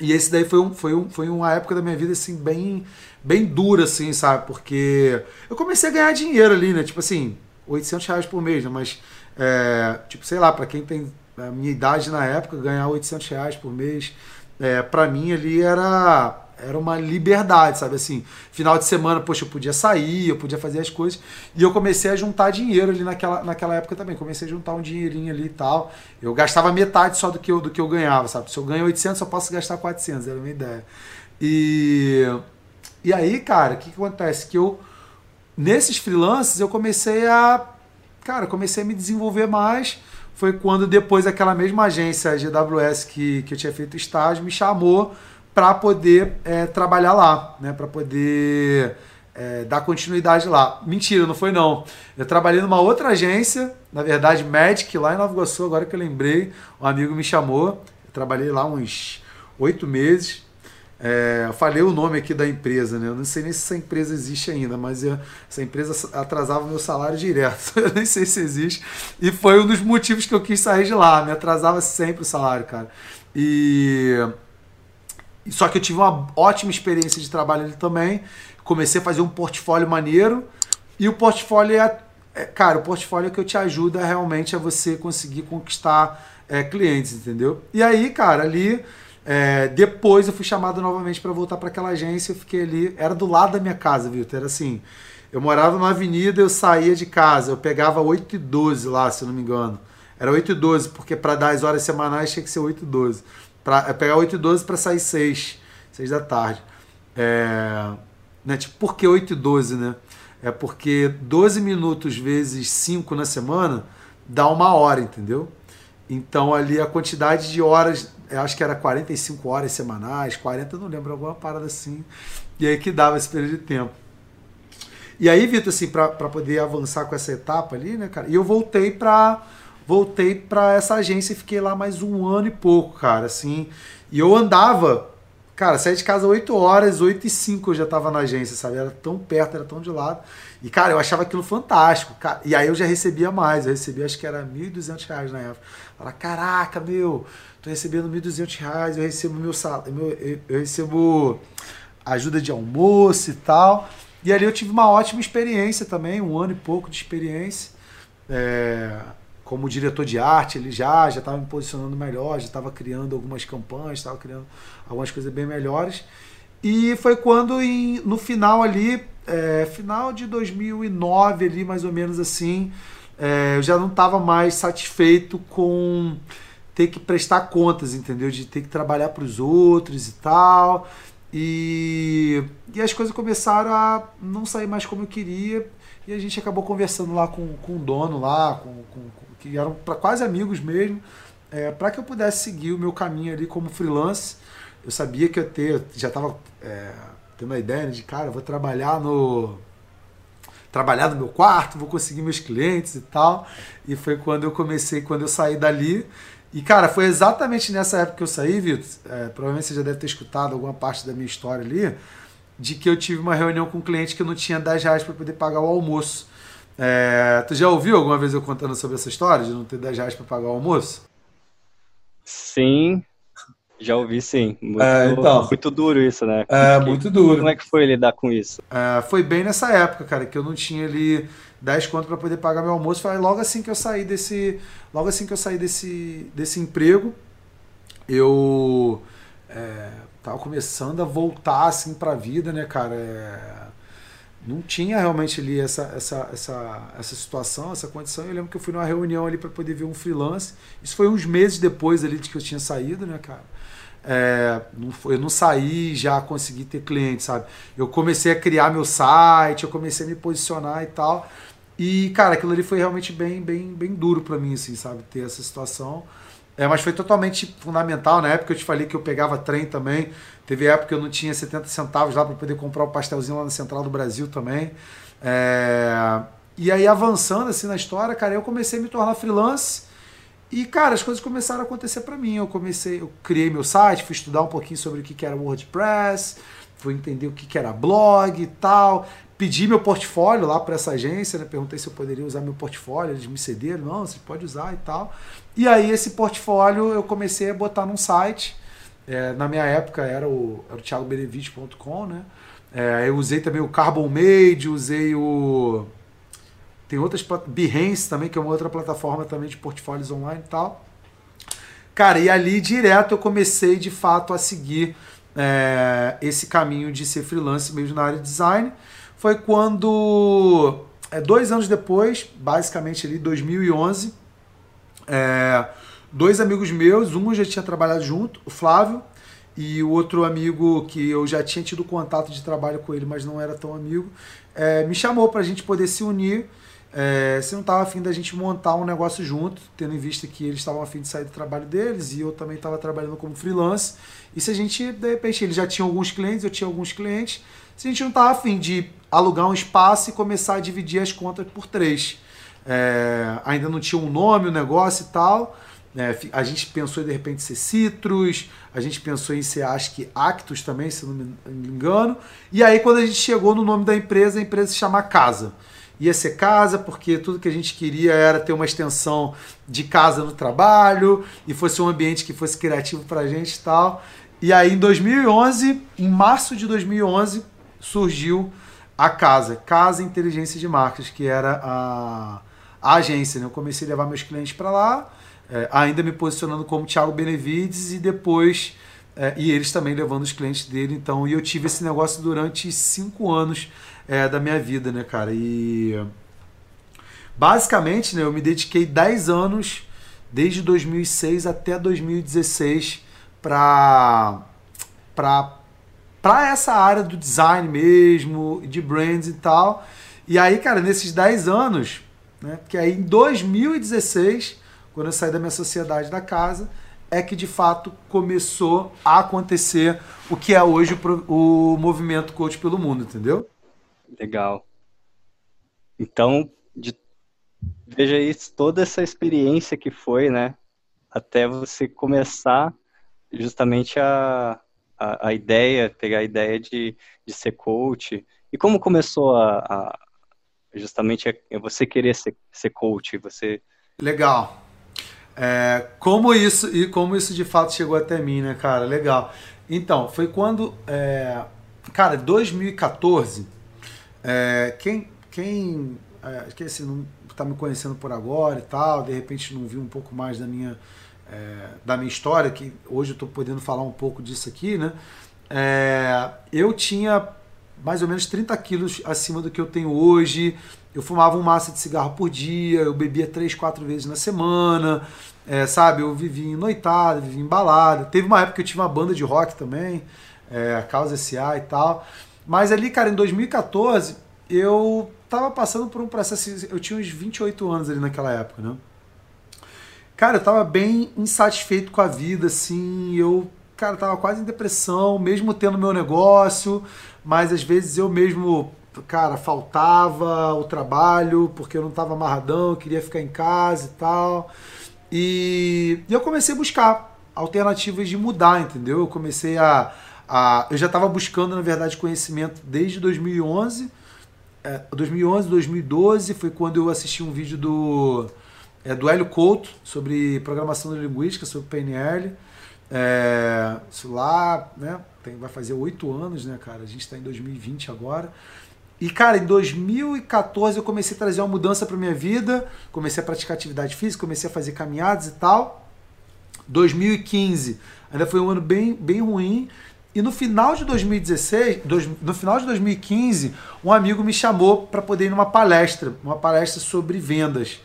E esse daí foi, um, foi, um, foi uma época da minha vida, assim, bem, bem dura, assim, sabe? Porque eu comecei a ganhar dinheiro ali, né? Tipo assim, 800 reais por mês, né? Mas, é, tipo, sei lá, para quem tem a minha idade na época, ganhar 800 reais por mês, é, para mim ali era era uma liberdade, sabe? Assim, final de semana, poxa, eu podia sair, eu podia fazer as coisas. E eu comecei a juntar dinheiro ali naquela, naquela época também. Comecei a juntar um dinheirinho ali e tal. Eu gastava metade só do que eu, do que eu ganhava, sabe? Se eu ganho 800, eu posso gastar 400, era a minha ideia. E, e aí, cara, o que, que acontece? Que eu, nesses freelances, eu comecei a. Cara, comecei a me desenvolver mais. Foi quando depois aquela mesma agência, a GWS, que, que eu tinha feito estágio, me chamou para poder é, trabalhar lá, né? Para poder é, dar continuidade lá. Mentira, não foi não. Eu trabalhei numa outra agência, na verdade, Magic, lá em Nova Iguaçu, agora que eu lembrei, um amigo me chamou. Eu trabalhei lá uns oito meses. É, eu falei o nome aqui da empresa, né? Eu não sei nem se essa empresa existe ainda, mas eu, essa empresa atrasava meu salário direto. <laughs> Eu nem sei se existe. E foi um dos motivos que eu quis sair de lá. Me atrasava sempre o salário, cara. E. Só que eu tive uma ótima experiência de trabalho ali também. Comecei a fazer um portfólio maneiro. E o portfólio é. é cara, o portfólio é que eu te ajuda realmente a você conseguir conquistar é, clientes, entendeu? E aí, cara, ali é, depois eu fui chamado novamente para voltar para aquela agência. Eu fiquei ali, era do lado da minha casa, viu? Era assim. Eu morava numa avenida, eu saía de casa, eu pegava 8 e 12 lá, se não me engano. Era 8 e 12, porque para dar as horas semanais tinha que ser 8 e 12. Pra, eu pegar 8 e 12 para sair 6, 6 da tarde. É, né, tipo, por que 8 e 12, né? É porque 12 minutos vezes 5 na semana dá uma hora, entendeu? Então ali a quantidade de horas eu acho que era 45 horas semanais, 40, não lembro, alguma parada assim. E aí que dava esse período de tempo. E aí, Vitor, assim, para poder avançar com essa etapa ali, né, cara? E eu voltei para voltei para essa agência e fiquei lá mais um ano e pouco, cara, assim. E eu andava, cara, saí de casa 8 horas, 8 e 5 eu já tava na agência, sabe? Era tão perto, era tão de lado. E, cara, eu achava aquilo fantástico. Cara. E aí eu já recebia mais, eu recebia acho que era R$ 1.200 na época. Fala, caraca, meu, tô recebendo R$ 1.200, eu recebo meu salário, eu recebo ajuda de almoço e tal. E ali eu tive uma ótima experiência também, um ano e pouco de experiência. É, como diretor de arte, ele já já estava me posicionando melhor, já estava criando algumas campanhas, estava criando algumas coisas bem melhores. E foi quando, em, no final ali, é, final de 2009 ali, mais ou menos assim, é, eu já não estava mais satisfeito com ter que prestar contas, entendeu? De ter que trabalhar para os outros e tal. E, e as coisas começaram a não sair mais como eu queria. E a gente acabou conversando lá com, com o dono lá, com, com, que eram pra, quase amigos mesmo, é, para que eu pudesse seguir o meu caminho ali como freelance. Eu sabia que eu ter, já estava é, tendo a ideia de, cara, vou trabalhar no trabalhar no meu quarto, vou conseguir meus clientes e tal. E foi quando eu comecei, quando eu saí dali, e, cara, foi exatamente nessa época que eu saí, Vitor. É, provavelmente você já deve ter escutado alguma parte da minha história ali, de que eu tive uma reunião com um cliente que eu não tinha 10 reais para poder pagar o almoço. É, tu já ouviu alguma vez eu contando sobre essa história, de não ter 10 reais para pagar o almoço? Sim, já ouvi sim. Muito, é, então, muito duro isso, né? É, muito duro. Como é que foi lidar com isso? É, foi bem nessa época, cara, que eu não tinha ali 10 conto para poder pagar meu almoço. Foi logo assim que eu saí desse, logo assim que eu saí desse, desse emprego, eu é, tava começando a voltar assim para a vida, né, cara? Não tinha realmente ali essa, essa, essa, essa situação, essa condição. Eu lembro que eu fui numa reunião ali para poder ver um freelance. Isso foi uns meses depois ali de que eu tinha saído, né, cara? É, não foi, eu não saí já consegui ter cliente, sabe? Eu comecei a criar meu site, eu comecei a me posicionar e tal. E, cara, aquilo ali foi realmente bem, bem, bem duro para mim, assim, sabe? Ter essa situação. É, mas foi totalmente fundamental. Na época eu te falei que eu pegava trem também. Teve época que eu não tinha 70 centavos lá para poder comprar o um pastelzinho lá na Central do Brasil também. É... E aí, avançando assim na história, cara, eu comecei a me tornar freelance. E, cara, as coisas começaram a acontecer para mim. Eu comecei, eu criei meu site, fui estudar um pouquinho sobre o que era WordPress, fui entender o que era blog e tal pedi meu portfólio lá para essa agência, né? perguntei se eu poderia usar meu portfólio, eles me cederam, não, você pode usar e tal. E aí esse portfólio eu comecei a botar num site, é, na minha época era o, era o thiagobenevite.com, né? É, eu usei também o Carbon Made, usei o... Tem outras, Behance também, que é uma outra plataforma também de portfólios online e tal. Cara, e ali direto eu comecei de fato a seguir é, esse caminho de ser freelance mesmo na área de design foi quando, é, dois anos depois, basicamente ali 2011, é, dois amigos meus, um já tinha trabalhado junto, o Flávio, e o outro amigo que eu já tinha tido contato de trabalho com ele, mas não era tão amigo, é, me chamou para a gente poder se unir é, se não estava afim da gente montar um negócio junto, tendo em vista que eles estavam afim de sair do trabalho deles e eu também estava trabalhando como freelance. E se a gente, de repente, eles já tinham alguns clientes, eu tinha alguns clientes, se a gente não estava afim de alugar um espaço e começar a dividir as contas por três. É, ainda não tinha um nome, o um negócio e tal. É, a gente pensou de repente ser Citrus, a gente pensou em ser acho que Actus também, se não me engano. E aí quando a gente chegou no nome da empresa, a empresa se chama Casa. Ia ser casa, porque tudo que a gente queria era ter uma extensão de casa no trabalho e fosse um ambiente que fosse criativo pra gente e tal. E aí em 2011, em março de 2011, surgiu a Casa, Casa Inteligência de Marcas, que era a, a agência. Né? Eu comecei a levar meus clientes para lá é, ainda me posicionando como Thiago Benevides e depois é, e eles também levando os clientes dele. Então, e eu tive esse negócio durante cinco anos é, da minha vida, né, cara? E basicamente, né, eu me dediquei 10 anos, desde 2006 até 2016, para para essa área do design mesmo, de brands e tal. E aí, cara, nesses 10 anos, né, que aí em 2016 quando eu saí da minha sociedade da casa, é que de fato começou a acontecer o que é hoje o, movimento coach pelo mundo, entendeu? Legal. Então, de, veja isso, toda essa experiência que foi, né, até você começar justamente a, a, a ideia, pegar a ideia de, de ser coach. E como começou a, a justamente a, você querer ser, ser coach? Você Legal. É, como isso e como isso de fato chegou até mim, né, cara? Legal. Então, foi quando, é, cara, 2014, é, quem, quem, é, assim, não tá me conhecendo por agora e tal, de repente não viu um pouco mais da minha, é, da minha história, que hoje eu tô podendo falar um pouco disso aqui, né? É, eu tinha mais ou menos 30 quilos acima do que eu tenho hoje, eu fumava um massa de cigarro por dia, eu bebia três, quatro vezes na semana, é, sabe? Eu vivia em noitada, vivia em balada. Teve uma época que eu tive uma banda de rock também, é, a Causa S.A. e tal. Mas ali, cara, em 2014, eu tava passando por um processo. Eu tinha uns 28 anos ali naquela época, né? Cara, eu tava bem insatisfeito com a vida, assim. Eu, cara, tava quase em depressão, mesmo tendo meu negócio, mas às vezes eu mesmo cara, faltava o trabalho porque eu não estava amarradão, eu queria ficar em casa e tal. E, e eu comecei a buscar alternativas de mudar, entendeu? Eu comecei a. a eu já estava buscando, na verdade, conhecimento desde 2011. É, 2011, 2012 foi quando eu assisti um vídeo do, é, do Hélio Couto sobre programação linguística, sobre PNL. É, isso lá, né? Tem, vai fazer oito anos, né, cara? A gente está em 2020 agora. E, cara, em 2014 eu comecei a trazer uma mudança para minha vida, comecei a praticar atividade física, comecei a fazer caminhadas e tal. 2015 ainda foi um ano bem, bem ruim. E no final de 2016, dois, no final de 2015, um amigo me chamou para poder ir numa palestra, uma palestra sobre vendas.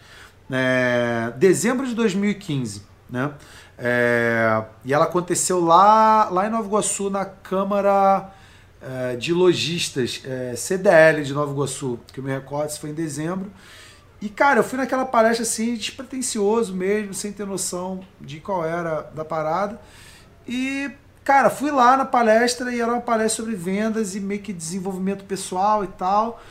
É, dezembro de 2015, né? É, e ela aconteceu lá, lá em Nova Iguaçu, na Câmara é, de lojistas, é, CDL de Nova Iguaçu, que eu me recordo, isso foi em dezembro. E, cara, eu fui naquela palestra assim, despretensioso mesmo, sem ter noção de qual era da parada. E, cara, fui lá na palestra e era uma palestra sobre vendas e meio que desenvolvimento pessoal e tal.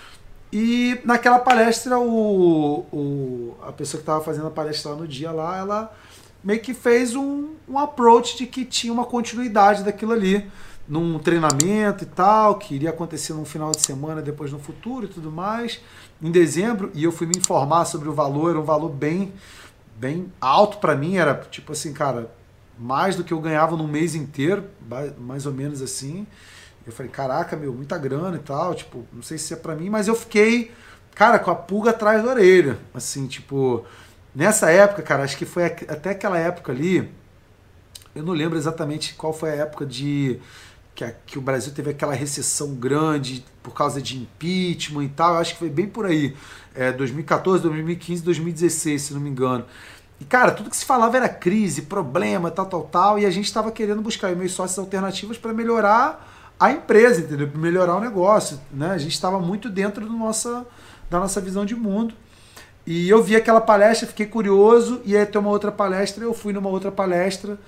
E naquela palestra, o, o, a pessoa que estava fazendo a palestra lá no dia lá, ela meio que fez um, um approach de que tinha uma continuidade daquilo ali num treinamento e tal, que iria acontecer num final de semana, depois no futuro e tudo mais, em dezembro, e eu fui me informar sobre o valor, era um valor bem, bem alto para mim, era tipo assim, cara, mais do que eu ganhava num mês inteiro, mais ou menos assim. Eu falei, caraca, meu, muita grana e tal, tipo, não sei se é para mim, mas eu fiquei, cara, com a pulga atrás da orelha, assim, tipo, nessa época, cara, acho que foi até aquela época ali, eu não lembro exatamente qual foi a época de que, que o Brasil teve aquela recessão grande por causa de impeachment e tal. Eu acho que foi bem por aí. É, 2014, 2015, 2016, se não me engano. E, cara, tudo que se falava era crise, problema, tal, tal, tal. E a gente estava querendo buscar meio sócios alternativas para melhorar a empresa, entendeu? Para melhorar o negócio. Né? A gente estava muito dentro do nossa, da nossa visão de mundo. E eu vi aquela palestra, fiquei curioso, e aí ter uma outra palestra, eu fui numa outra palestra.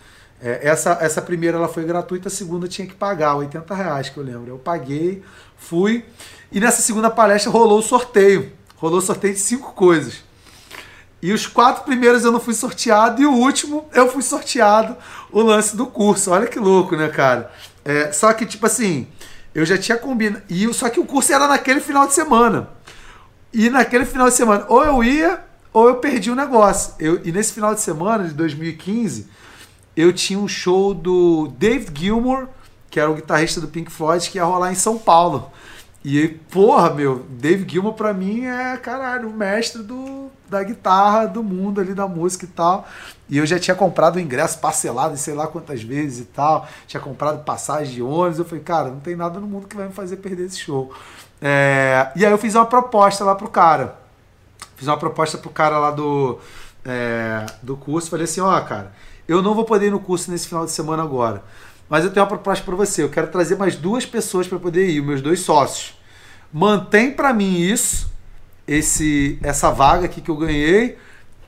É, essa, essa primeira ela foi gratuita, a segunda tinha que pagar, 80 reais que eu lembro. Eu paguei, fui, e nessa segunda palestra rolou o sorteio. Rolou o sorteio de cinco coisas. E os quatro primeiros eu não fui sorteado, e o último eu fui sorteado o lance do curso. Olha que louco, né, cara? É, só que, tipo assim, eu já tinha combinado. E só que o curso era naquele final de semana. E naquele final de semana, ou eu ia, ou eu perdi o negócio. Eu, e nesse final de semana de 2015, eu tinha um show do David Gilmour, que era o guitarrista do Pink Floyd, que ia rolar em São Paulo. E, porra, meu, David Gilmour pra mim é, caralho, o mestre do, da guitarra, do mundo ali, da música e tal. E eu já tinha comprado o ingresso parcelado sei lá quantas vezes e tal. Tinha comprado passagem de ônibus. Eu falei, cara, não tem nada no mundo que vai me fazer perder esse show. É, e aí eu fiz uma proposta lá pro cara. Fiz uma proposta pro cara lá do, é, do curso. Falei assim, ó, oh, cara, eu não vou poder ir no curso nesse final de semana agora. Mas eu tenho uma proposta para você. Eu quero trazer mais duas pessoas para poder ir, meus dois sócios. Mantém para mim isso, esse essa vaga aqui que eu ganhei,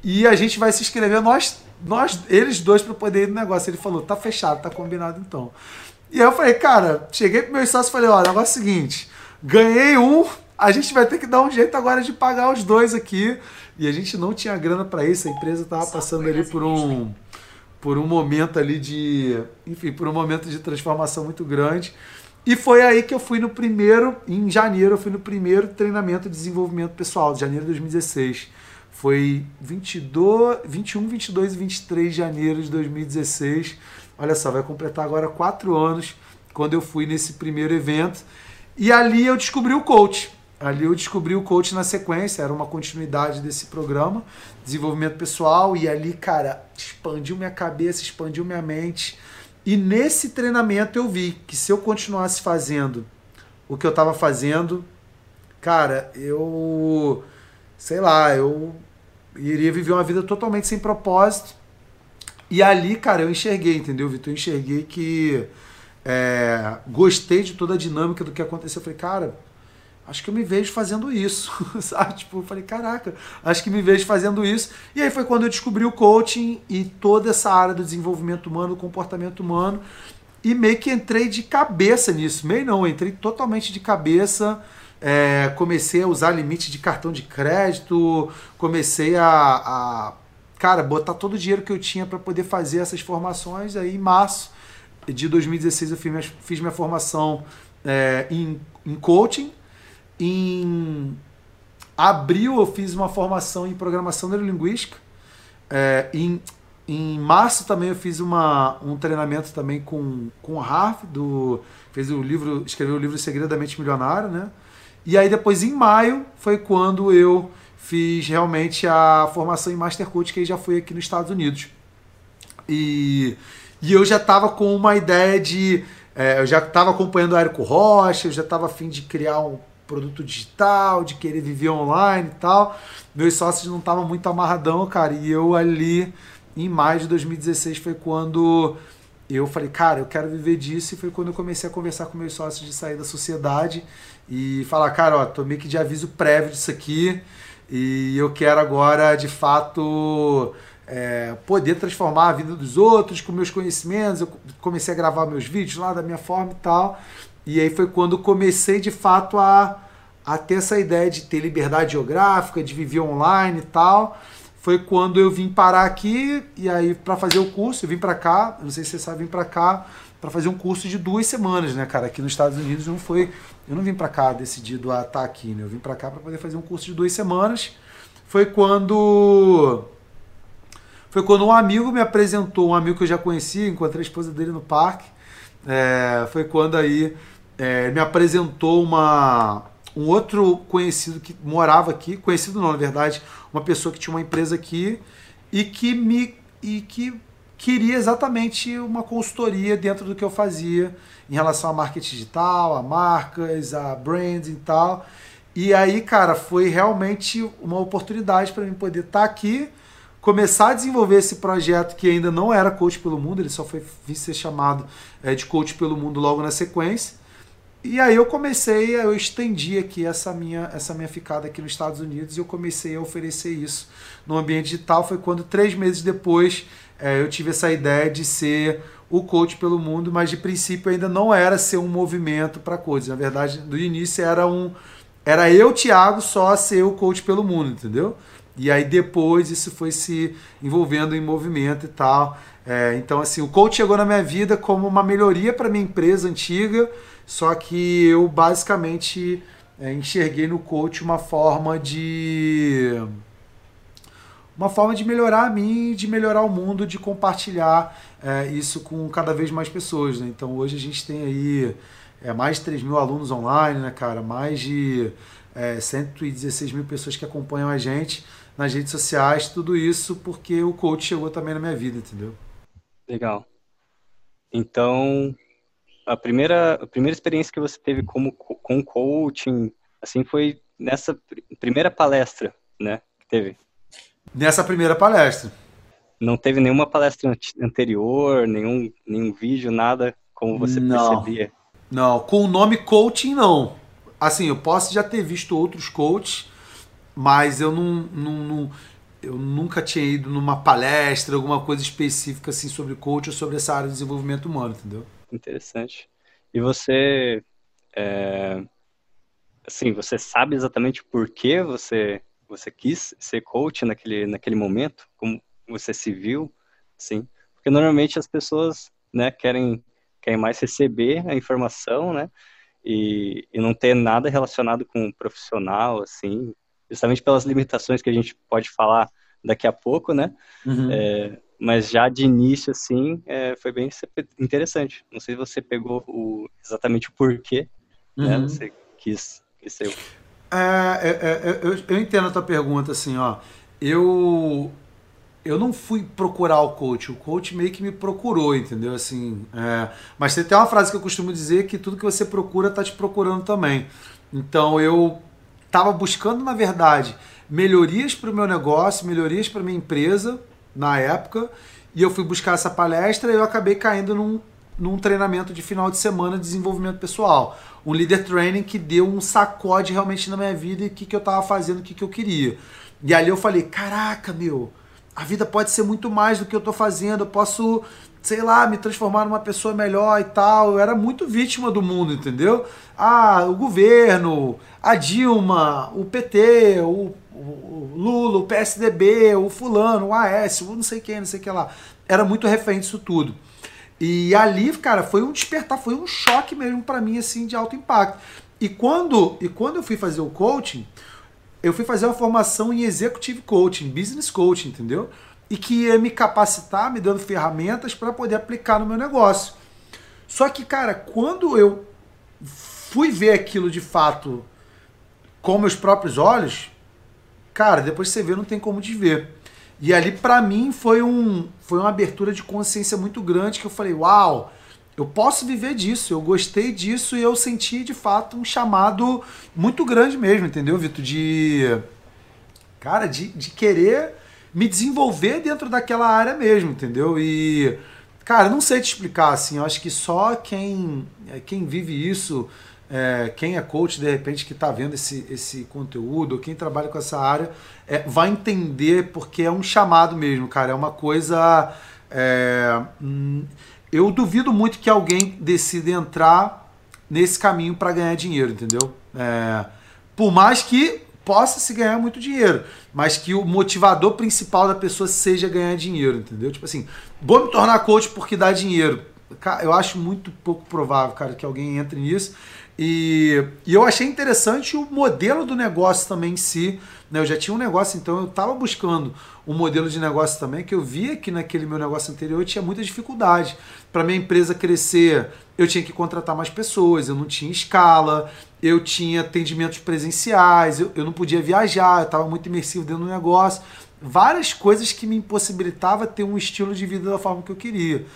e a gente vai se inscrever nós, nós eles dois para poder ir no negócio. Ele falou: "Tá fechado, tá combinado então". E aí eu falei: "Cara, cheguei pro meu sócio e falei: "Ó, o negócio é o seguinte, Ganhei um, a gente vai ter que dar um jeito agora de pagar os dois aqui. E a gente não tinha grana para isso, a empresa estava passando ali por um por um momento ali de, enfim, por um momento de transformação muito grande. E foi aí que eu fui no primeiro, em janeiro, eu fui no primeiro treinamento de desenvolvimento pessoal, de janeiro de 2016. Foi 22, 21, 22 e 23 de janeiro de 2016. Olha só, vai completar agora quatro anos quando eu fui nesse primeiro evento. E ali eu descobri o coach. Ali eu descobri o coach na sequência, era uma continuidade desse programa, desenvolvimento pessoal, e ali, cara, expandiu minha cabeça, expandiu minha mente. E nesse treinamento eu vi que se eu continuasse fazendo o que eu estava fazendo, cara, eu sei lá, eu iria viver uma vida totalmente sem propósito. E ali, cara, eu enxerguei, entendeu, Vitor? Eu enxerguei que é, gostei de toda a dinâmica do que aconteceu. Eu falei, cara, acho que eu me vejo fazendo isso, <laughs> sabe? Tipo, eu falei, caraca, acho que me vejo fazendo isso. E aí foi quando eu descobri o coaching e toda essa área do desenvolvimento humano, do comportamento humano, e meio que entrei de cabeça nisso. Meio não, entrei totalmente de cabeça. É, comecei a usar limite de cartão de crédito, comecei a, a cara, botar todo o dinheiro que eu tinha para poder fazer essas formações. Aí em março de 2016 eu fiz minha, fiz minha formação é, em, em coaching. Em abril eu fiz uma formação em programação neurolinguística. É, em, em março também eu fiz uma, um treinamento também com, com o Harf, do, fez o livro, escreveu o livro Segredamente Milionário, né? E aí depois em maio foi quando eu fiz realmente a formação em Master Coach, que aí já foi aqui nos Estados Unidos. E e eu já estava com uma ideia de. É, eu já estava acompanhando o Érico Rocha, eu já estava afim de criar um produto digital, de querer viver online e tal. Meus sócios não estavam muito amarradão, cara. E eu ali, em maio de 2016, foi quando eu falei, cara, eu quero viver disso. E foi quando eu comecei a conversar com meus sócios de sair da sociedade e falar, cara, ó, tô meio que de aviso prévio disso aqui. E eu quero agora, de fato é, poder transformar a vida dos outros com meus conhecimentos. Eu comecei a gravar meus vídeos lá da minha forma e tal. E aí foi quando comecei de fato a, a ter essa ideia de ter liberdade geográfica, de viver online e tal. Foi quando eu vim parar aqui e aí para fazer o curso, eu vim para cá, não sei se você sabe, vim para cá para fazer um curso de duas semanas, né, cara? Aqui nos Estados Unidos não foi, eu não vim para cá decidido a estar tá aqui, né? Eu vim para cá para poder fazer um curso de duas semanas. Foi quando foi quando um amigo me apresentou, um amigo que eu já conhecia, encontrei a esposa dele no parque. É, foi quando aí é, me apresentou uma, um outro conhecido que morava aqui, conhecido não, na verdade, uma pessoa que tinha uma empresa aqui e que me e que queria exatamente uma consultoria dentro do que eu fazia em relação a marketing digital, a marcas, a branding e tal. E aí, cara, foi realmente uma oportunidade para mim poder estar tá aqui começar a desenvolver esse projeto que ainda não era Coach pelo Mundo, ele só foi ser chamado é, de Coach pelo Mundo logo na sequência. E aí eu comecei, eu estendi aqui essa minha, essa minha ficada aqui nos Estados Unidos e eu comecei a oferecer isso no ambiente digital. Foi quando, três meses depois, é, eu tive essa ideia de ser o coach pelo mundo, mas de princípio ainda não era ser um movimento para coaches. Na verdade, do início era um. Era eu, Thiago, só ser o coach pelo mundo, entendeu? E aí depois isso foi se envolvendo em movimento e tal. É, então, assim, o coach chegou na minha vida como uma melhoria para minha empresa antiga só que eu basicamente é, enxerguei no coach uma forma de uma forma de melhorar a mim, de melhorar o mundo, de compartilhar é, isso com cada vez mais pessoas. Né? Então hoje a gente tem aí é, mais de 3 mil alunos online, né, cara? Mais de é, 116 mil pessoas que acompanham a gente nas redes sociais, tudo isso porque o coach chegou também na minha vida, entendeu? Legal. Então, a primeira, a primeira experiência que você teve como, com coaching, assim, foi nessa primeira palestra, né, que teve? Nessa primeira palestra. Não teve nenhuma palestra anterior, nenhum, nenhum vídeo, nada como você não. percebia? Não, com o nome coaching, não. Assim, eu posso já ter visto outros coaches, mas eu não, não, não eu nunca tinha ido numa palestra, alguma coisa específica assim sobre coach ou sobre essa área de desenvolvimento humano, entendeu? Interessante. E você, é, assim, você sabe exatamente por que você você quis ser coach naquele naquele momento, como você se viu, sim? Porque normalmente as pessoas, né, querem querem mais receber a informação, né? E, e não ter nada relacionado com o profissional, assim, justamente pelas limitações que a gente pode falar daqui a pouco, né? Uhum. É, mas já de início, assim, é, foi bem interessante. Não sei se você pegou o, exatamente o porquê, né, uhum. né? Você quis, quis ser... É, é, é, eu, eu entendo a tua pergunta, assim, ó. Eu, eu não fui procurar o coach, o coach meio que me procurou, entendeu? Assim, é, mas tem até uma frase que eu costumo dizer que tudo que você procura está te procurando também. Então eu estava buscando, na verdade, melhorias para o meu negócio, melhorias para minha empresa na época, e eu fui buscar essa palestra e eu acabei caindo num, num treinamento de final de semana de desenvolvimento pessoal. Um leader training que deu um sacode realmente na minha vida e o que, que eu estava fazendo, o que, que eu queria. E ali eu falei, caraca, meu, a vida pode ser muito mais do que eu estou fazendo, eu posso, sei lá, me transformar numa pessoa melhor e tal. Eu era muito vítima do mundo, entendeu? Ah, o governo, a Dilma, o PT, o o Lula, o PSDB, o fulano, o AS, o não sei quem, não sei o que lá. Era muito refém disso tudo. E ali, cara, foi um despertar, foi um choque mesmo para mim, assim, de alto impacto. E quando, e quando eu fui fazer o coaching, eu fui fazer uma formação em executive coaching, business coaching, entendeu? E que ia me capacitar, me dando ferramentas para poder aplicar no meu negócio. Só que, cara, quando eu fui ver aquilo de fato com meus próprios olhos, cara, depois você vê, não tem como desver. E ali, para mim, foi, um, foi uma abertura de consciência muito grande que eu falei, uau, eu posso viver disso, eu gostei disso e eu senti, de fato, um chamado muito grande mesmo, entendeu, Vitor? De, cara, de, de querer me desenvolver dentro daquela área mesmo, entendeu? E, cara, não sei te explicar, assim, eu acho que só quem, quem vive isso é, quem é coach, de repente, que está vendo esse, esse conteúdo, quem trabalha com essa área, é, vai entender porque é um chamado mesmo, cara. É uma coisa. É, hum, eu duvido muito que alguém decida entrar nesse caminho para ganhar dinheiro, entendeu? É, por mais que possa se ganhar muito dinheiro, mas que o motivador principal da pessoa seja ganhar dinheiro, entendeu? Tipo assim, vou me tornar coach porque dá dinheiro. Eu acho muito pouco provável, cara, que alguém entre nisso. E, e eu achei interessante o modelo do negócio também em si. Né? Eu já tinha um negócio, então eu estava buscando um modelo de negócio também, que eu via que naquele meu negócio anterior eu tinha muita dificuldade. Para minha empresa crescer, eu tinha que contratar mais pessoas, eu não tinha escala, eu tinha atendimentos presenciais, eu, eu não podia viajar, eu estava muito imersivo dentro do negócio. Várias coisas que me impossibilitava ter um estilo de vida da forma que eu queria.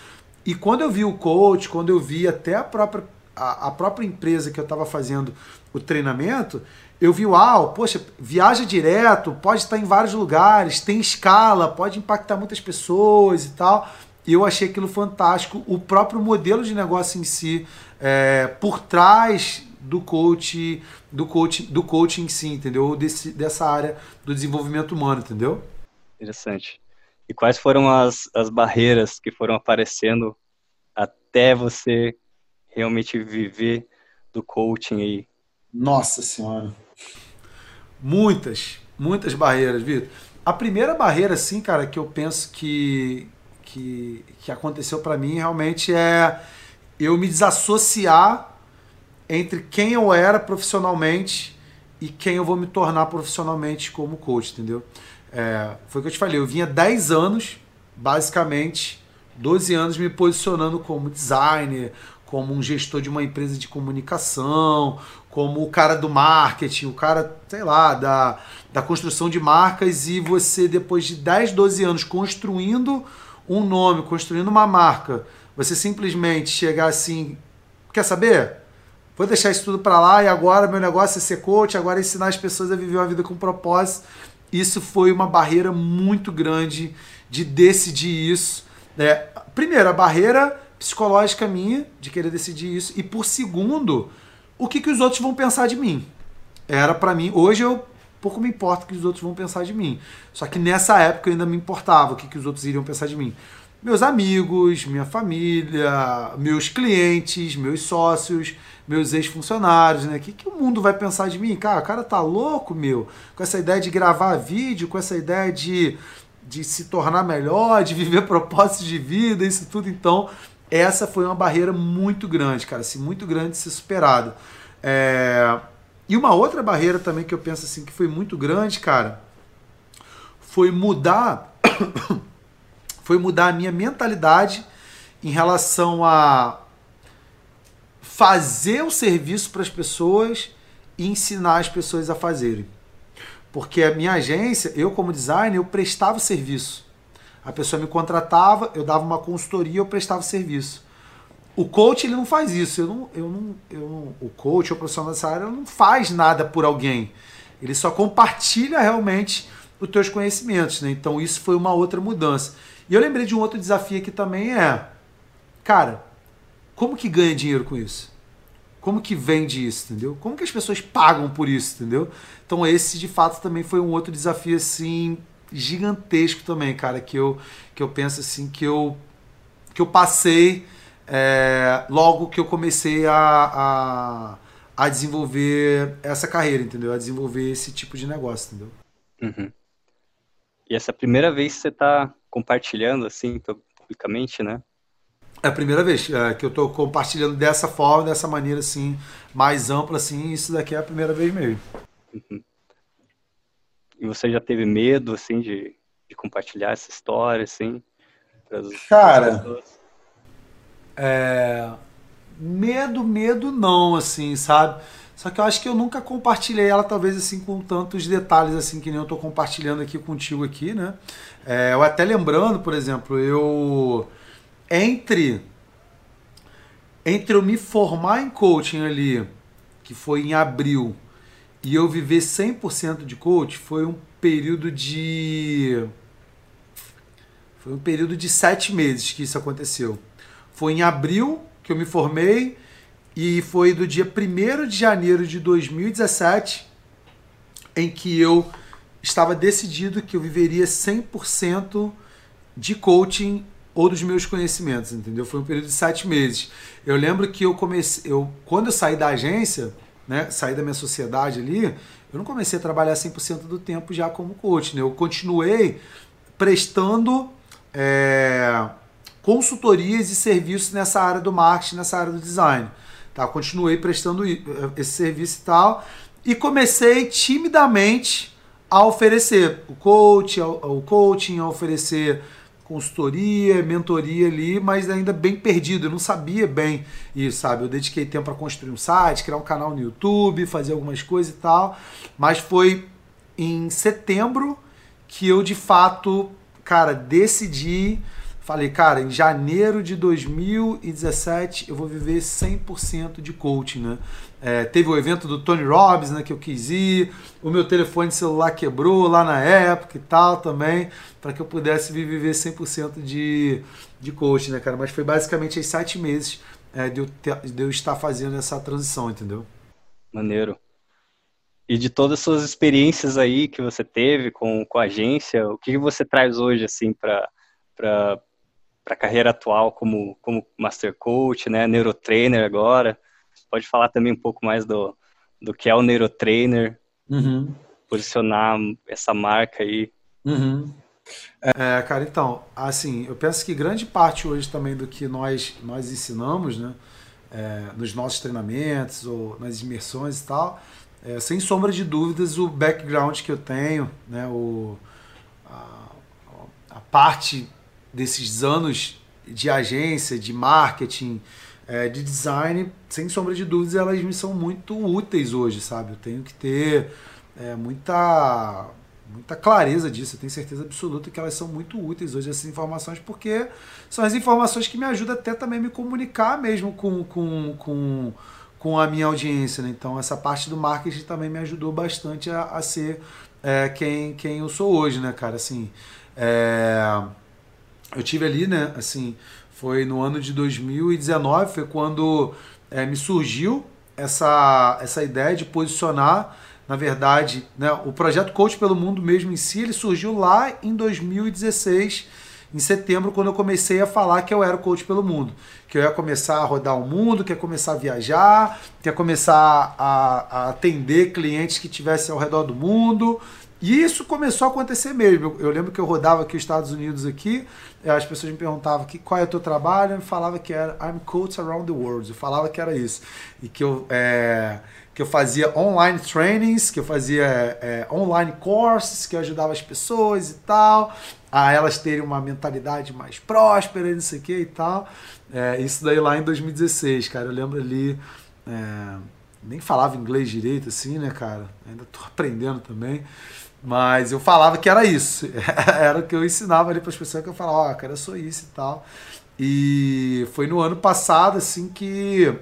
E quando eu vi o coach, quando eu vi até a própria a, a própria empresa que eu estava fazendo o treinamento, eu vi, uau, poxa, viaja direto, pode estar em vários lugares, tem escala, pode impactar muitas pessoas e tal. E eu achei aquilo fantástico. O próprio modelo de negócio em si, é, por trás do coach, do coach, do coaching em si, entendeu? Desse, dessa área do desenvolvimento humano, entendeu? Interessante. E quais foram as, as barreiras que foram aparecendo até você realmente viver do coaching aí? Nossa Senhora. Muitas, muitas barreiras, Vitor. A primeira barreira, assim, cara, que eu penso que, que, que aconteceu para mim realmente é eu me desassociar entre quem eu era profissionalmente e quem eu vou me tornar profissionalmente como coach, entendeu? É, foi o que eu te falei, eu vinha 10 anos, basicamente, 12 anos me posicionando como designer, como um gestor de uma empresa de comunicação, como o cara do marketing, o cara, sei lá, da, da construção de marcas, e você, depois de 10, 12 anos construindo um nome, construindo uma marca, você simplesmente chegar assim, quer saber? Vou deixar isso tudo para lá e agora meu negócio é ser coach, agora é ensinar as pessoas a viver uma vida com propósito. Isso foi uma barreira muito grande de decidir isso. Né? Primeiro, a barreira psicológica minha de querer decidir isso. E por segundo, o que, que os outros vão pensar de mim. Era para mim, hoje eu pouco me importa o que os outros vão pensar de mim. Só que nessa época eu ainda me importava o que, que os outros iriam pensar de mim meus amigos, minha família, meus clientes, meus sócios, meus ex-funcionários, né? O que, que o mundo vai pensar de mim? Cara, o cara tá louco, meu, com essa ideia de gravar vídeo, com essa ideia de, de se tornar melhor, de viver <laughs> propósitos de vida, isso tudo. Então, essa foi uma barreira muito grande, cara, assim, muito grande de ser superada. É... E uma outra barreira também que eu penso assim que foi muito grande, cara, foi mudar <coughs> foi mudar a minha mentalidade em relação a fazer o serviço para as pessoas e ensinar as pessoas a fazerem. Porque a minha agência, eu como designer, eu prestava serviço. A pessoa me contratava, eu dava uma consultoria, eu prestava serviço. O coach ele não faz isso. Eu não, eu não, eu não, o coach ou o profissional dessa área não faz nada por alguém. Ele só compartilha realmente os teus conhecimentos. Né? Então isso foi uma outra mudança. E eu lembrei de um outro desafio aqui também é, cara, como que ganha dinheiro com isso? Como que vende isso, entendeu? Como que as pessoas pagam por isso, entendeu? Então esse de fato também foi um outro desafio assim gigantesco também, cara, que eu que eu penso assim que eu que eu passei é, logo que eu comecei a, a, a, desenvolver essa carreira, entendeu? A desenvolver esse tipo de negócio, entendeu? Uhum. E essa primeira vez que você está compartilhando assim publicamente, né? É a primeira vez é, que eu estou compartilhando dessa forma, dessa maneira assim, mais ampla assim, isso daqui é a primeira vez mesmo. Uhum. E você já teve medo assim de, de compartilhar essa história assim? Cara, é... medo, medo não, assim, sabe? Só que eu acho que eu nunca compartilhei ela, talvez assim, com tantos detalhes assim que nem eu estou compartilhando aqui contigo aqui, né? É, eu até lembrando, por exemplo, eu entre entre eu me formar em coaching ali, que foi em abril, e eu viver 100% de coach, foi um período de foi um período de sete meses que isso aconteceu. Foi em abril que eu me formei e foi do dia 1 de janeiro de 2017 em que eu estava decidido que eu viveria 100% de coaching ou dos meus conhecimentos, entendeu? Foi um período de sete meses. Eu lembro que eu comecei, eu, quando eu saí da agência, né, saí da minha sociedade ali, eu não comecei a trabalhar 100% do tempo já como coach, né? Eu continuei prestando é, consultorias e serviços nessa área do marketing, nessa área do design. Tá? Continuei prestando esse serviço e tal. E comecei timidamente a oferecer o coach, o coaching, a oferecer consultoria, mentoria ali, mas ainda bem perdido. Eu não sabia bem isso, sabe? Eu dediquei tempo para construir um site, criar um canal no YouTube, fazer algumas coisas e tal. Mas foi em setembro que eu de fato, cara, decidi falei, cara, em janeiro de 2017 eu vou viver 100% de coaching, né? É, teve o evento do Tony Robbins, né, que eu quis ir, o meu telefone celular quebrou lá na época e tal também, para que eu pudesse viver 100% de, de coaching, né, cara? Mas foi basicamente aí sete meses é, de, eu ter, de eu estar fazendo essa transição, entendeu? Maneiro. E de todas as suas experiências aí que você teve com, com a agência, o que você traz hoje, assim, para a carreira atual como, como Master Coach, né, Neurotrainer agora? Você pode falar também um pouco mais do, do que é o Neurotrainer, uhum. posicionar essa marca aí. Uhum. É, cara, então, assim, eu penso que grande parte hoje também do que nós, nós ensinamos, né, é, nos nossos treinamentos ou nas imersões e tal, é, sem sombra de dúvidas, o background que eu tenho, né, o, a, a parte desses anos de agência, de marketing, é, de design, sem sombra de dúvidas, elas me são muito úteis hoje, sabe? Eu tenho que ter é, muita, muita clareza disso, eu tenho certeza absoluta que elas são muito úteis hoje, essas informações, porque são as informações que me ajudam até também me comunicar mesmo com, com, com, com a minha audiência. Né? Então, essa parte do marketing também me ajudou bastante a, a ser é, quem, quem eu sou hoje, né, cara? Assim, é, eu tive ali, né, assim foi no ano de 2019, foi quando é, me surgiu essa, essa ideia de posicionar, na verdade, né, o projeto Coach pelo Mundo mesmo em si, ele surgiu lá em 2016, em setembro, quando eu comecei a falar que eu era coach pelo mundo. Que eu ia começar a rodar o mundo, que ia começar a viajar, que ia começar a, a atender clientes que estivessem ao redor do mundo, e isso começou a acontecer mesmo. Eu, lembro que eu rodava aqui os Estados Unidos aqui, as pessoas me perguntavam que, qual é o teu trabalho, eu falava que era I'm Coach Around the World. Eu falava que era isso. E que eu, é, que eu fazia online trainings, que eu fazia é, online courses, que eu ajudava as pessoas e tal, a elas terem uma mentalidade mais próspera e não sei o que e tal. É, isso daí lá em 2016, cara. Eu lembro ali. Nem falava inglês direito assim, né, cara? Ainda tô <laughs> aprendendo também. Mas eu falava que era isso. <laughs> era o que eu ensinava ali para as pessoas que eu falava, ó, oh, cara, eu sou isso e tal. E foi no ano passado, assim, que,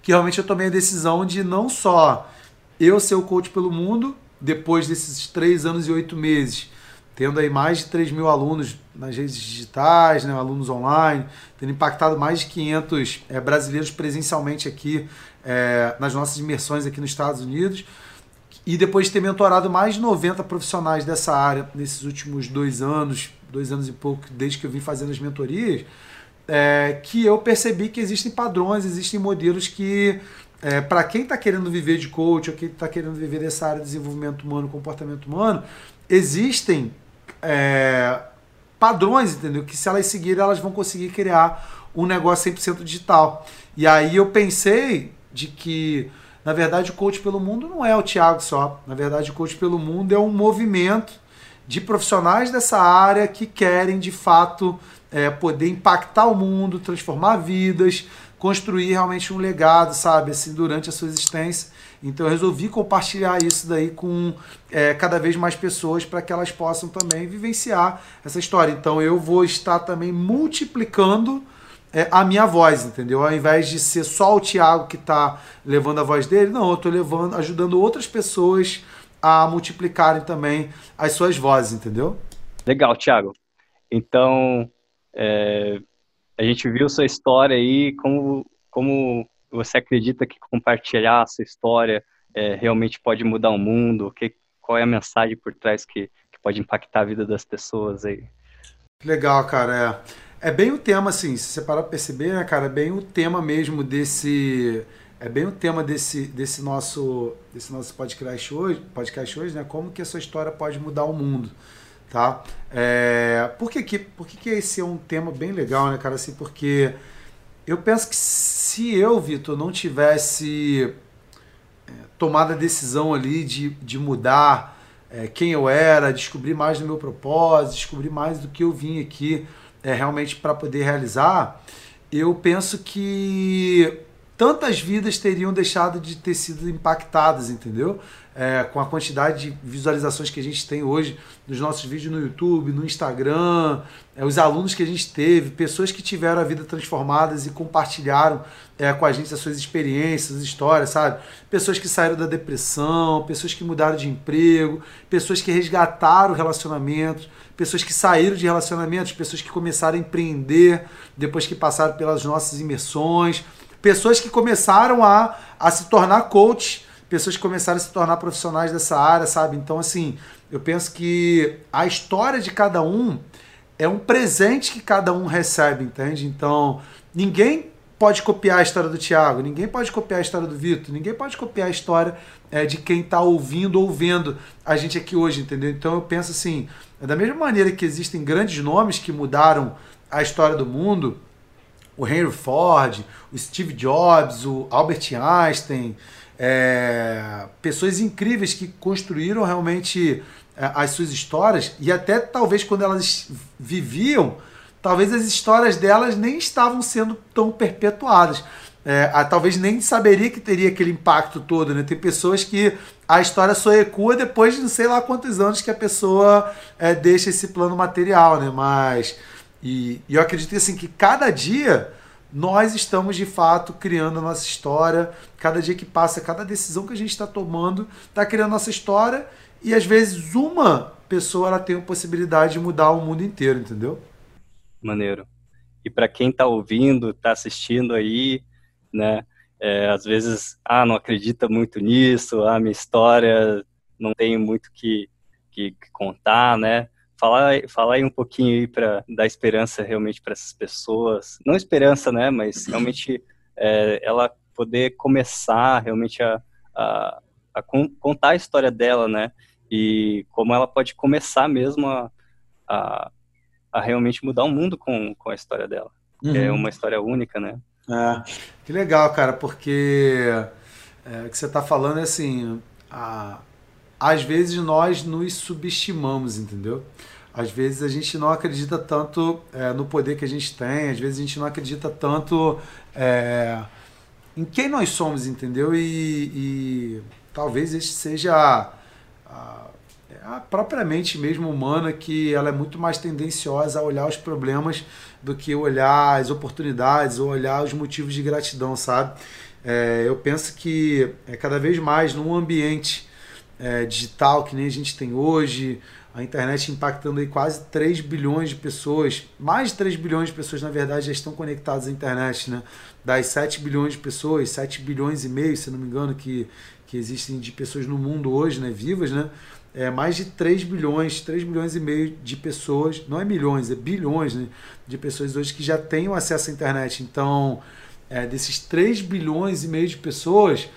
que realmente eu tomei a decisão de não só eu ser o coach pelo mundo, depois desses três anos e oito meses, tendo aí mais de 3 mil alunos nas redes digitais, né, alunos online, tendo impactado mais de 500 é, brasileiros presencialmente aqui é, nas nossas imersões aqui nos Estados Unidos e depois de ter mentorado mais de 90 profissionais dessa área nesses últimos dois anos, dois anos e pouco, desde que eu vim fazendo as mentorias, é, que eu percebi que existem padrões, existem modelos que, é, para quem está querendo viver de coach ou quem está querendo viver dessa área de desenvolvimento humano, comportamento humano, existem é, padrões, entendeu? Que se elas seguirem, elas vão conseguir criar um negócio 100% digital. E aí eu pensei de que na verdade, o Coach pelo Mundo não é o Thiago só. Na verdade, o Coach pelo Mundo é um movimento de profissionais dessa área que querem, de fato, é, poder impactar o mundo, transformar vidas, construir realmente um legado, sabe, assim, durante a sua existência. Então eu resolvi compartilhar isso daí com é, cada vez mais pessoas para que elas possam também vivenciar essa história. Então eu vou estar também multiplicando é, a minha voz, entendeu? Ao invés de ser só o Thiago que está levando a voz dele, não, eu estou levando, ajudando outras pessoas a multiplicarem também as suas vozes, entendeu? Legal, Thiago. Então, é, a gente viu sua história aí, como, como você acredita que compartilhar a sua história é, realmente pode mudar o mundo? Que, qual é a mensagem por trás que, que pode impactar a vida das pessoas aí? Legal, cara. É. É bem o tema, assim, se você parar pra perceber, né, cara, é bem o tema mesmo desse. É bem o tema desse, desse, nosso, desse nosso podcast hoje, podcast hoje, né? Como que a sua história pode mudar o mundo, tá? É, por que, que, por que, que esse é um tema bem legal, né, cara? Assim, porque eu penso que se eu, Vitor, não tivesse é, tomado a decisão ali de, de mudar é, quem eu era, descobrir mais do meu propósito, descobrir mais do que eu vim aqui é, realmente para poder realizar, eu penso que tantas vidas teriam deixado de ter sido impactadas, entendeu? É, com a quantidade de visualizações que a gente tem hoje nos nossos vídeos no YouTube, no Instagram, é, os alunos que a gente teve, pessoas que tiveram a vida transformadas e compartilharam é, com a gente as suas experiências, histórias, sabe? Pessoas que saíram da depressão, pessoas que mudaram de emprego, pessoas que resgataram relacionamentos, pessoas que saíram de relacionamentos, pessoas que começaram a empreender depois que passaram pelas nossas imersões pessoas que começaram a, a se tornar coach, pessoas que começaram a se tornar profissionais dessa área, sabe? Então, assim, eu penso que a história de cada um é um presente que cada um recebe, entende? Então, ninguém pode copiar a história do Tiago, ninguém pode copiar a história do Vitor, ninguém pode copiar a história é, de quem está ouvindo ou vendo a gente aqui hoje, entendeu? Então eu penso assim, da mesma maneira que existem grandes nomes que mudaram a história do mundo, o Henry Ford, o Steve Jobs, o Albert Einstein, é, pessoas incríveis que construíram realmente é, as suas histórias e até talvez quando elas viviam, talvez as histórias delas nem estavam sendo tão perpetuadas. É, talvez nem saberia que teria aquele impacto todo, né? Tem pessoas que a história só ecua depois de não sei lá quantos anos que a pessoa é, deixa esse plano material, né? Mas e, e, eu acredito assim, que cada dia nós estamos de fato criando a nossa história. Cada dia que passa, cada decisão que a gente está tomando está criando a nossa história. E às vezes uma pessoa ela tem a possibilidade de mudar o mundo inteiro, entendeu? Maneiro. E para quem está ouvindo, está assistindo aí, né? É, às vezes, ah, não acredita muito nisso, ah, minha história não tem muito que, que, que contar, né? Falar, falar aí um pouquinho aí para dar esperança realmente para essas pessoas, não esperança, né, mas realmente é, ela poder começar realmente a, a, a, contar a história dela, né, e como ela pode começar mesmo a, a, a realmente mudar o mundo com, com a história dela. É uhum. É uma história única, né? É, que legal, cara, porque é, o que você está falando é assim, a, às vezes nós nos subestimamos, entendeu? Às vezes a gente não acredita tanto é, no poder que a gente tem, às vezes a gente não acredita tanto é, em quem nós somos, entendeu? E, e talvez este seja a, a, a propriamente mesmo humana que ela é muito mais tendenciosa a olhar os problemas do que olhar as oportunidades ou olhar os motivos de gratidão, sabe? É, eu penso que é cada vez mais num ambiente é, digital que nem a gente tem hoje, a internet impactando aí quase 3 bilhões de pessoas, mais de 3 bilhões de pessoas, na verdade, já estão conectadas à internet, né? Das 7 bilhões de pessoas, 7 bilhões e meio, se não me engano, que, que existem de pessoas no mundo hoje, né? Vivas, né? É mais de 3 bilhões, 3 bilhões e meio de pessoas, não é milhões, é bilhões, né? De pessoas hoje que já têm acesso à internet. Então, é, desses 3 bilhões e meio de pessoas,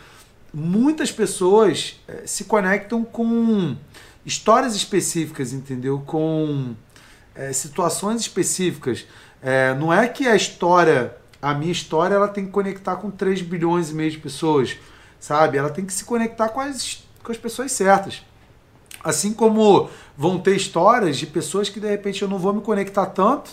muitas pessoas é, se conectam com histórias específicas, entendeu? Com é, situações específicas. É, não é que a história, a minha história, ela tem que conectar com 3 bilhões e meio de pessoas, sabe? Ela tem que se conectar com as, com as pessoas certas. Assim como vão ter histórias de pessoas que de repente eu não vou me conectar tanto,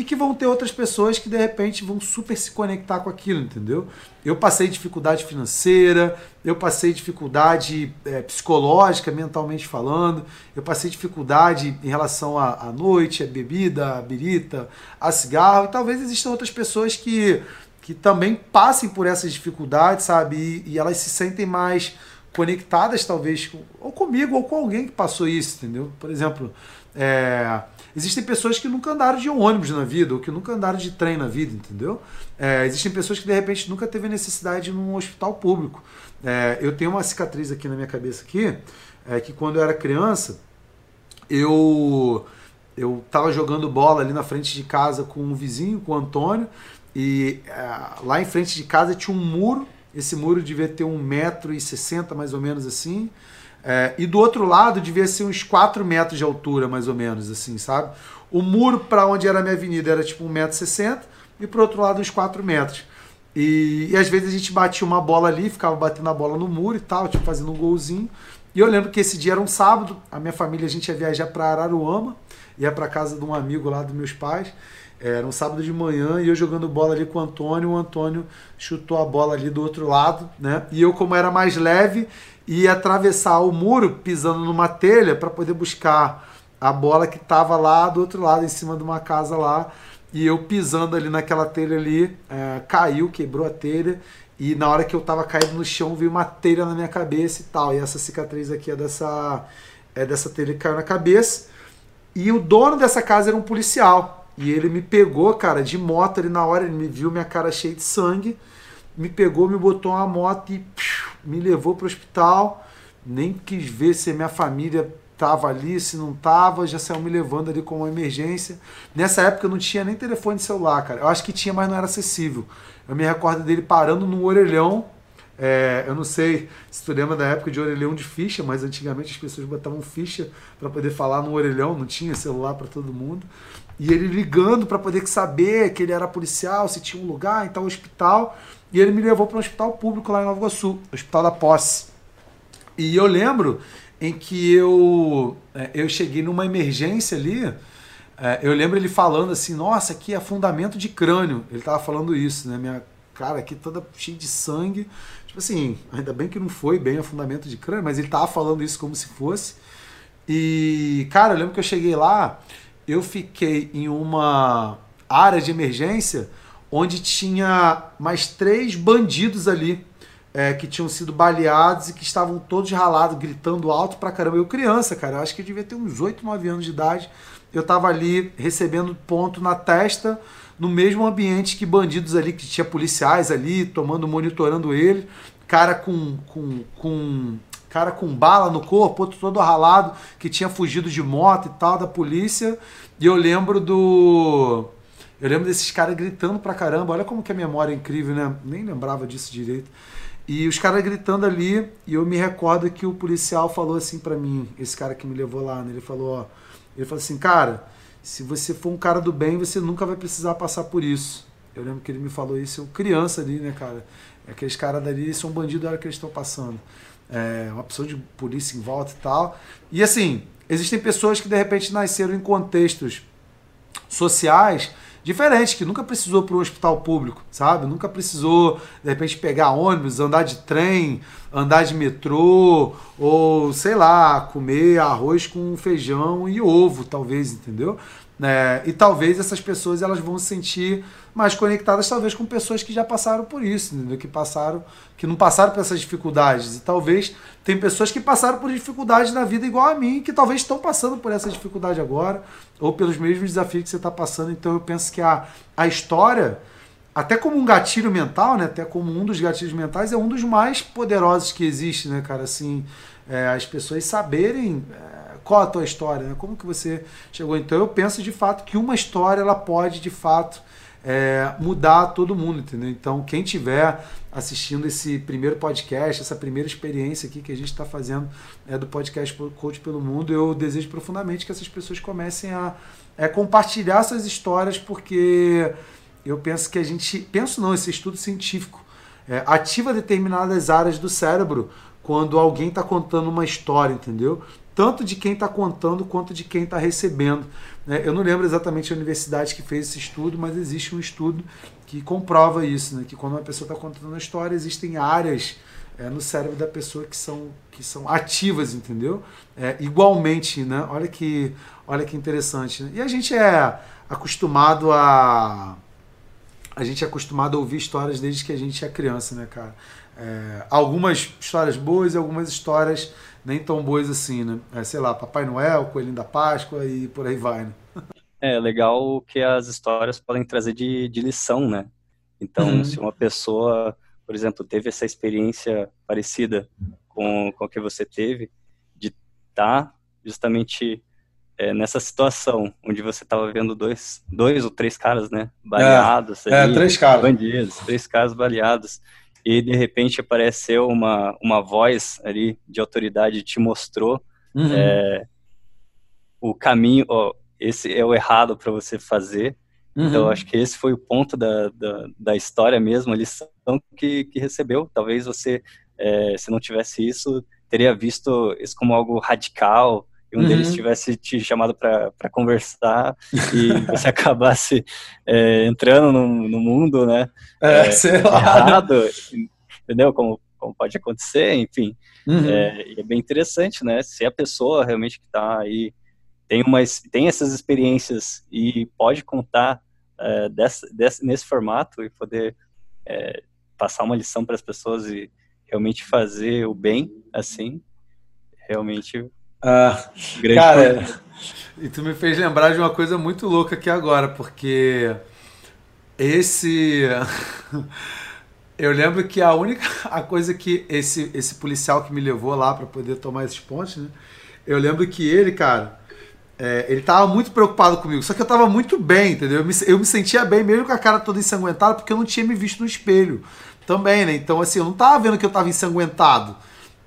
e que vão ter outras pessoas que de repente vão super se conectar com aquilo, entendeu? Eu passei dificuldade financeira, eu passei dificuldade é, psicológica, mentalmente falando, eu passei dificuldade em relação à, à noite, à bebida, à birita, a cigarro, e talvez existam outras pessoas que, que também passem por essas dificuldades, sabe? E, e elas se sentem mais conectadas, talvez, ou comigo, ou com alguém que passou isso, entendeu? Por exemplo, é, Existem pessoas que nunca andaram de ônibus na vida, ou que nunca andaram de trem na vida, entendeu? É, existem pessoas que de repente nunca teve necessidade num hospital público. É, eu tenho uma cicatriz aqui na minha cabeça aqui, é, que quando eu era criança, eu eu estava jogando bola ali na frente de casa com um vizinho, com o Antônio, e é, lá em frente de casa tinha um muro. Esse muro devia ter um metro e sessenta mais ou menos assim. É, e do outro lado devia ser uns 4 metros de altura, mais ou menos, assim, sabe? O muro para onde era a minha avenida era tipo 1,60m e pro outro lado uns 4 metros. E, e, às vezes a gente batia uma bola ali, ficava batendo a bola no muro e tal, tipo fazendo um golzinho. E eu lembro que esse dia era um sábado, a minha família a gente ia viajar para Araruama, ia para casa de um amigo lá dos meus pais. Era um sábado de manhã e eu jogando bola ali com o Antônio. O Antônio chutou a bola ali do outro lado, né? E eu, como era mais leve, ia atravessar o muro pisando numa telha para poder buscar a bola que estava lá do outro lado, em cima de uma casa lá. E eu pisando ali naquela telha ali, é, caiu, quebrou a telha. E na hora que eu tava caído no chão, veio uma telha na minha cabeça e tal. E essa cicatriz aqui é dessa, é dessa telha que caiu na cabeça. E o dono dessa casa era um policial. E ele me pegou, cara, de moto ali na hora. Ele me viu minha cara cheia de sangue. Me pegou, me botou uma moto e psiu, me levou pro hospital. Nem quis ver se minha família estava ali, se não estava, já saiu me levando ali com uma emergência. Nessa época eu não tinha nem telefone celular, cara. Eu acho que tinha, mas não era acessível. Eu me recordo dele parando no orelhão. É, eu não sei se tu lembra da época de orelhão de ficha, mas antigamente as pessoas botavam ficha para poder falar no orelhão, não tinha celular para todo mundo. E ele ligando para poder saber que ele era policial, se tinha um lugar tal hospital. E ele me levou para um hospital público lá em Nova Iguaçu, Hospital da Posse. E eu lembro em que eu, é, eu cheguei numa emergência ali. É, eu lembro ele falando assim: Nossa, aqui é fundamento de crânio. Ele tava falando isso, né? Minha cara aqui toda cheia de sangue. Tipo assim, ainda bem que não foi bem a fundamento de crânio, mas ele tava falando isso como se fosse. E, cara, eu lembro que eu cheguei lá, eu fiquei em uma área de emergência onde tinha mais três bandidos ali é, que tinham sido baleados e que estavam todos ralados, gritando alto pra caramba. Eu criança, cara, eu acho que eu devia ter uns 8, 9 anos de idade. Eu tava ali recebendo ponto na testa, no mesmo ambiente que bandidos ali, que tinha policiais ali, tomando, monitorando ele. Cara com, com, com cara com bala no corpo, outro todo ralado, que tinha fugido de moto e tal, da polícia. E eu lembro do. Eu lembro desses caras gritando pra caramba. Olha como que a memória é incrível, né? Nem lembrava disso direito. E os caras gritando ali, e eu me recordo que o policial falou assim para mim, esse cara que me levou lá, né? ele falou, ó, ele falou assim, cara, se você for um cara do bem, você nunca vai precisar passar por isso. Eu lembro que ele me falou isso, eu criança ali, né, cara? Aqueles caras dali são bandidos da hora que eles estão passando. É, uma pessoa de polícia em volta e tal. E assim, existem pessoas que de repente nasceram em contextos sociais diferente, que nunca precisou para um hospital público, sabe? Nunca precisou, de repente, pegar ônibus, andar de trem, andar de metrô, ou sei lá, comer arroz com feijão e ovo, talvez, entendeu? É, e talvez essas pessoas elas vão se sentir mais conectadas, talvez, com pessoas que já passaram por isso, entendeu? que passaram, que não passaram por essas dificuldades. E talvez tem pessoas que passaram por dificuldades na vida igual a mim, que talvez estão passando por essa dificuldade agora, ou pelos mesmos desafios que você está passando. Então eu penso que a, a história, até como um gatilho mental, né? Até como um dos gatilhos mentais, é um dos mais poderosos que existe, né, cara? Assim, é, as pessoas saberem. É, qual a tua história, né? Como que você chegou? Então eu penso de fato que uma história ela pode de fato é, mudar todo mundo, entendeu? Então quem tiver assistindo esse primeiro podcast, essa primeira experiência aqui que a gente está fazendo é, do podcast Coach pelo Mundo, eu desejo profundamente que essas pessoas comecem a é, compartilhar suas histórias, porque eu penso que a gente, penso não, esse estudo científico é, ativa determinadas áreas do cérebro quando alguém está contando uma história, entendeu? Tanto de quem está contando quanto de quem está recebendo. Né? Eu não lembro exatamente a universidade que fez esse estudo, mas existe um estudo que comprova isso, né? que quando uma pessoa está contando uma história, existem áreas é, no cérebro da pessoa que são, que são ativas, entendeu? É, igualmente, né? Olha que, olha que interessante. Né? E a gente é acostumado a a gente é acostumado a ouvir histórias desde que a gente é criança, né, cara? É, algumas histórias boas e algumas histórias nem tão boas assim, né? É, sei lá, Papai Noel, Coelhinho da Páscoa e por aí vai, né? <laughs> É legal que as histórias podem trazer de, de lição, né? Então, uhum. se uma pessoa, por exemplo, teve essa experiência parecida com, com a que você teve, de estar tá justamente é, nessa situação, onde você estava vendo dois, dois ou três caras, né? Baleados. É, ali, é três caras. Bandidos, três caras baleados e de repente apareceu uma, uma voz ali de autoridade te mostrou uhum. é, o caminho, ó, esse é o errado para você fazer. Então, uhum. Então, acho que esse foi o ponto da, da, da história mesmo, a lição que, que recebeu. Talvez você, é, se não tivesse isso, teria visto isso como algo radical e um uhum. deles tivesse te chamado para conversar e você <laughs> acabasse é, entrando no, no, mundo, né? É, é <laughs> sei lá. Errado, entendeu? Como, como pode acontecer, enfim. Uhum. É, é bem interessante, né? Se a pessoa realmente que está aí tem, uma, tem essas experiências e pode contar é, dessa, dessa, nesse formato e poder é, passar uma lição para as pessoas e realmente fazer o bem, assim, realmente ah, grande cara, coisa. e tu me fez lembrar de uma coisa muito louca aqui agora, porque esse <laughs> eu lembro que a única <laughs> a coisa que esse esse policial que me levou lá para poder tomar esses pontos, né? Eu lembro que ele, cara, é, ele tava muito preocupado comigo, só que eu tava muito bem, entendeu? Eu me, eu me sentia bem, mesmo com a cara toda ensanguentada, porque eu não tinha me visto no espelho também, né? Então, assim, eu não tava vendo que eu tava ensanguentado.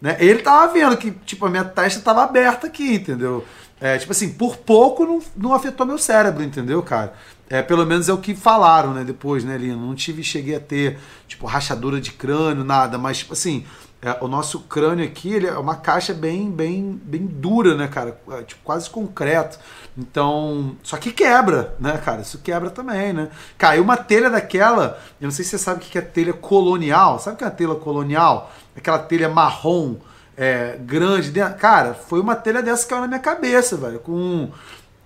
Né? Ele tava vendo que, tipo, a minha testa tava aberta aqui, entendeu? É, tipo assim, por pouco não, não afetou meu cérebro, entendeu, cara? É, pelo menos é o que falaram, né, depois, né, Lino? Não tive, cheguei a ter, tipo, rachadura de crânio, nada, mas, tipo assim, é, o nosso crânio aqui, ele é uma caixa bem, bem, bem dura, né, cara? É, tipo, quase concreto. Então, só que quebra, né, cara? Isso quebra também, né? Caiu uma telha daquela, eu não sei se você sabe o que é telha colonial. Sabe o que é a telha colonial? Aquela telha marrom, é, grande. Cara, foi uma telha dessa que caiu na minha cabeça, velho, com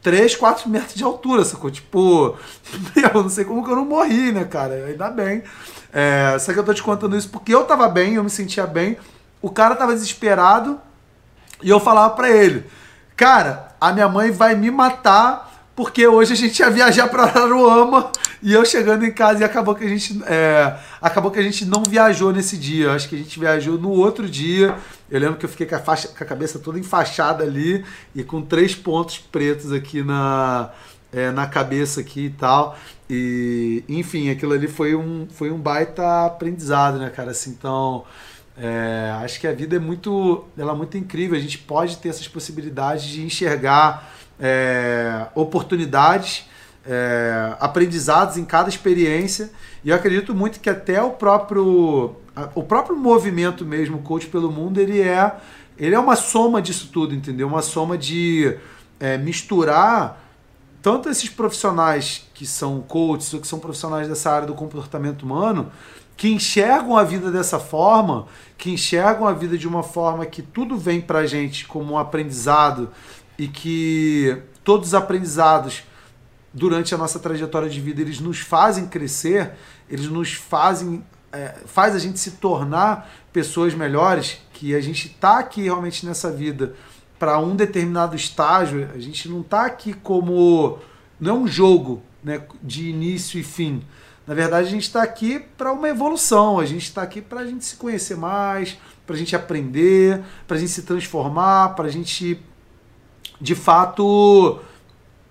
3, 4 metros de altura, sacou? Tipo, <laughs> eu não sei como que eu não morri, né, cara? Ainda bem. É, só que eu tô te contando isso porque eu tava bem, eu me sentia bem. O cara tava desesperado e eu falava para ele, cara, a minha mãe vai me matar porque hoje a gente ia viajar para Aruama e eu chegando em casa e acabou que a gente é, acabou que a gente não viajou nesse dia. Acho que a gente viajou no outro dia. Eu lembro que eu fiquei com a, faixa, com a cabeça toda enfaixada ali e com três pontos pretos aqui na é, na cabeça aqui e tal. E enfim, aquilo ali foi um foi um baita aprendizado, né, cara? Assim, então é, acho que a vida é muito, ela é muito incrível. A gente pode ter essas possibilidades de enxergar é, oportunidades, é, aprendizados em cada experiência. E eu acredito muito que até o próprio, o próprio movimento mesmo, Coach pelo Mundo, ele é, ele é uma soma disso tudo, entendeu? Uma soma de é, misturar tanto esses profissionais que são coaches ou que são profissionais dessa área do comportamento humano, que enxergam a vida dessa forma, que enxergam a vida de uma forma que tudo vem para a gente como um aprendizado e que todos os aprendizados durante a nossa trajetória de vida eles nos fazem crescer, eles nos fazem faz a gente se tornar pessoas melhores, que a gente está aqui realmente nessa vida para um determinado estágio, a gente não está aqui como não é um jogo, né, de início e fim. Na verdade, a gente está aqui para uma evolução, a gente está aqui para a gente se conhecer mais, para a gente aprender, para a gente se transformar, para a gente, de fato,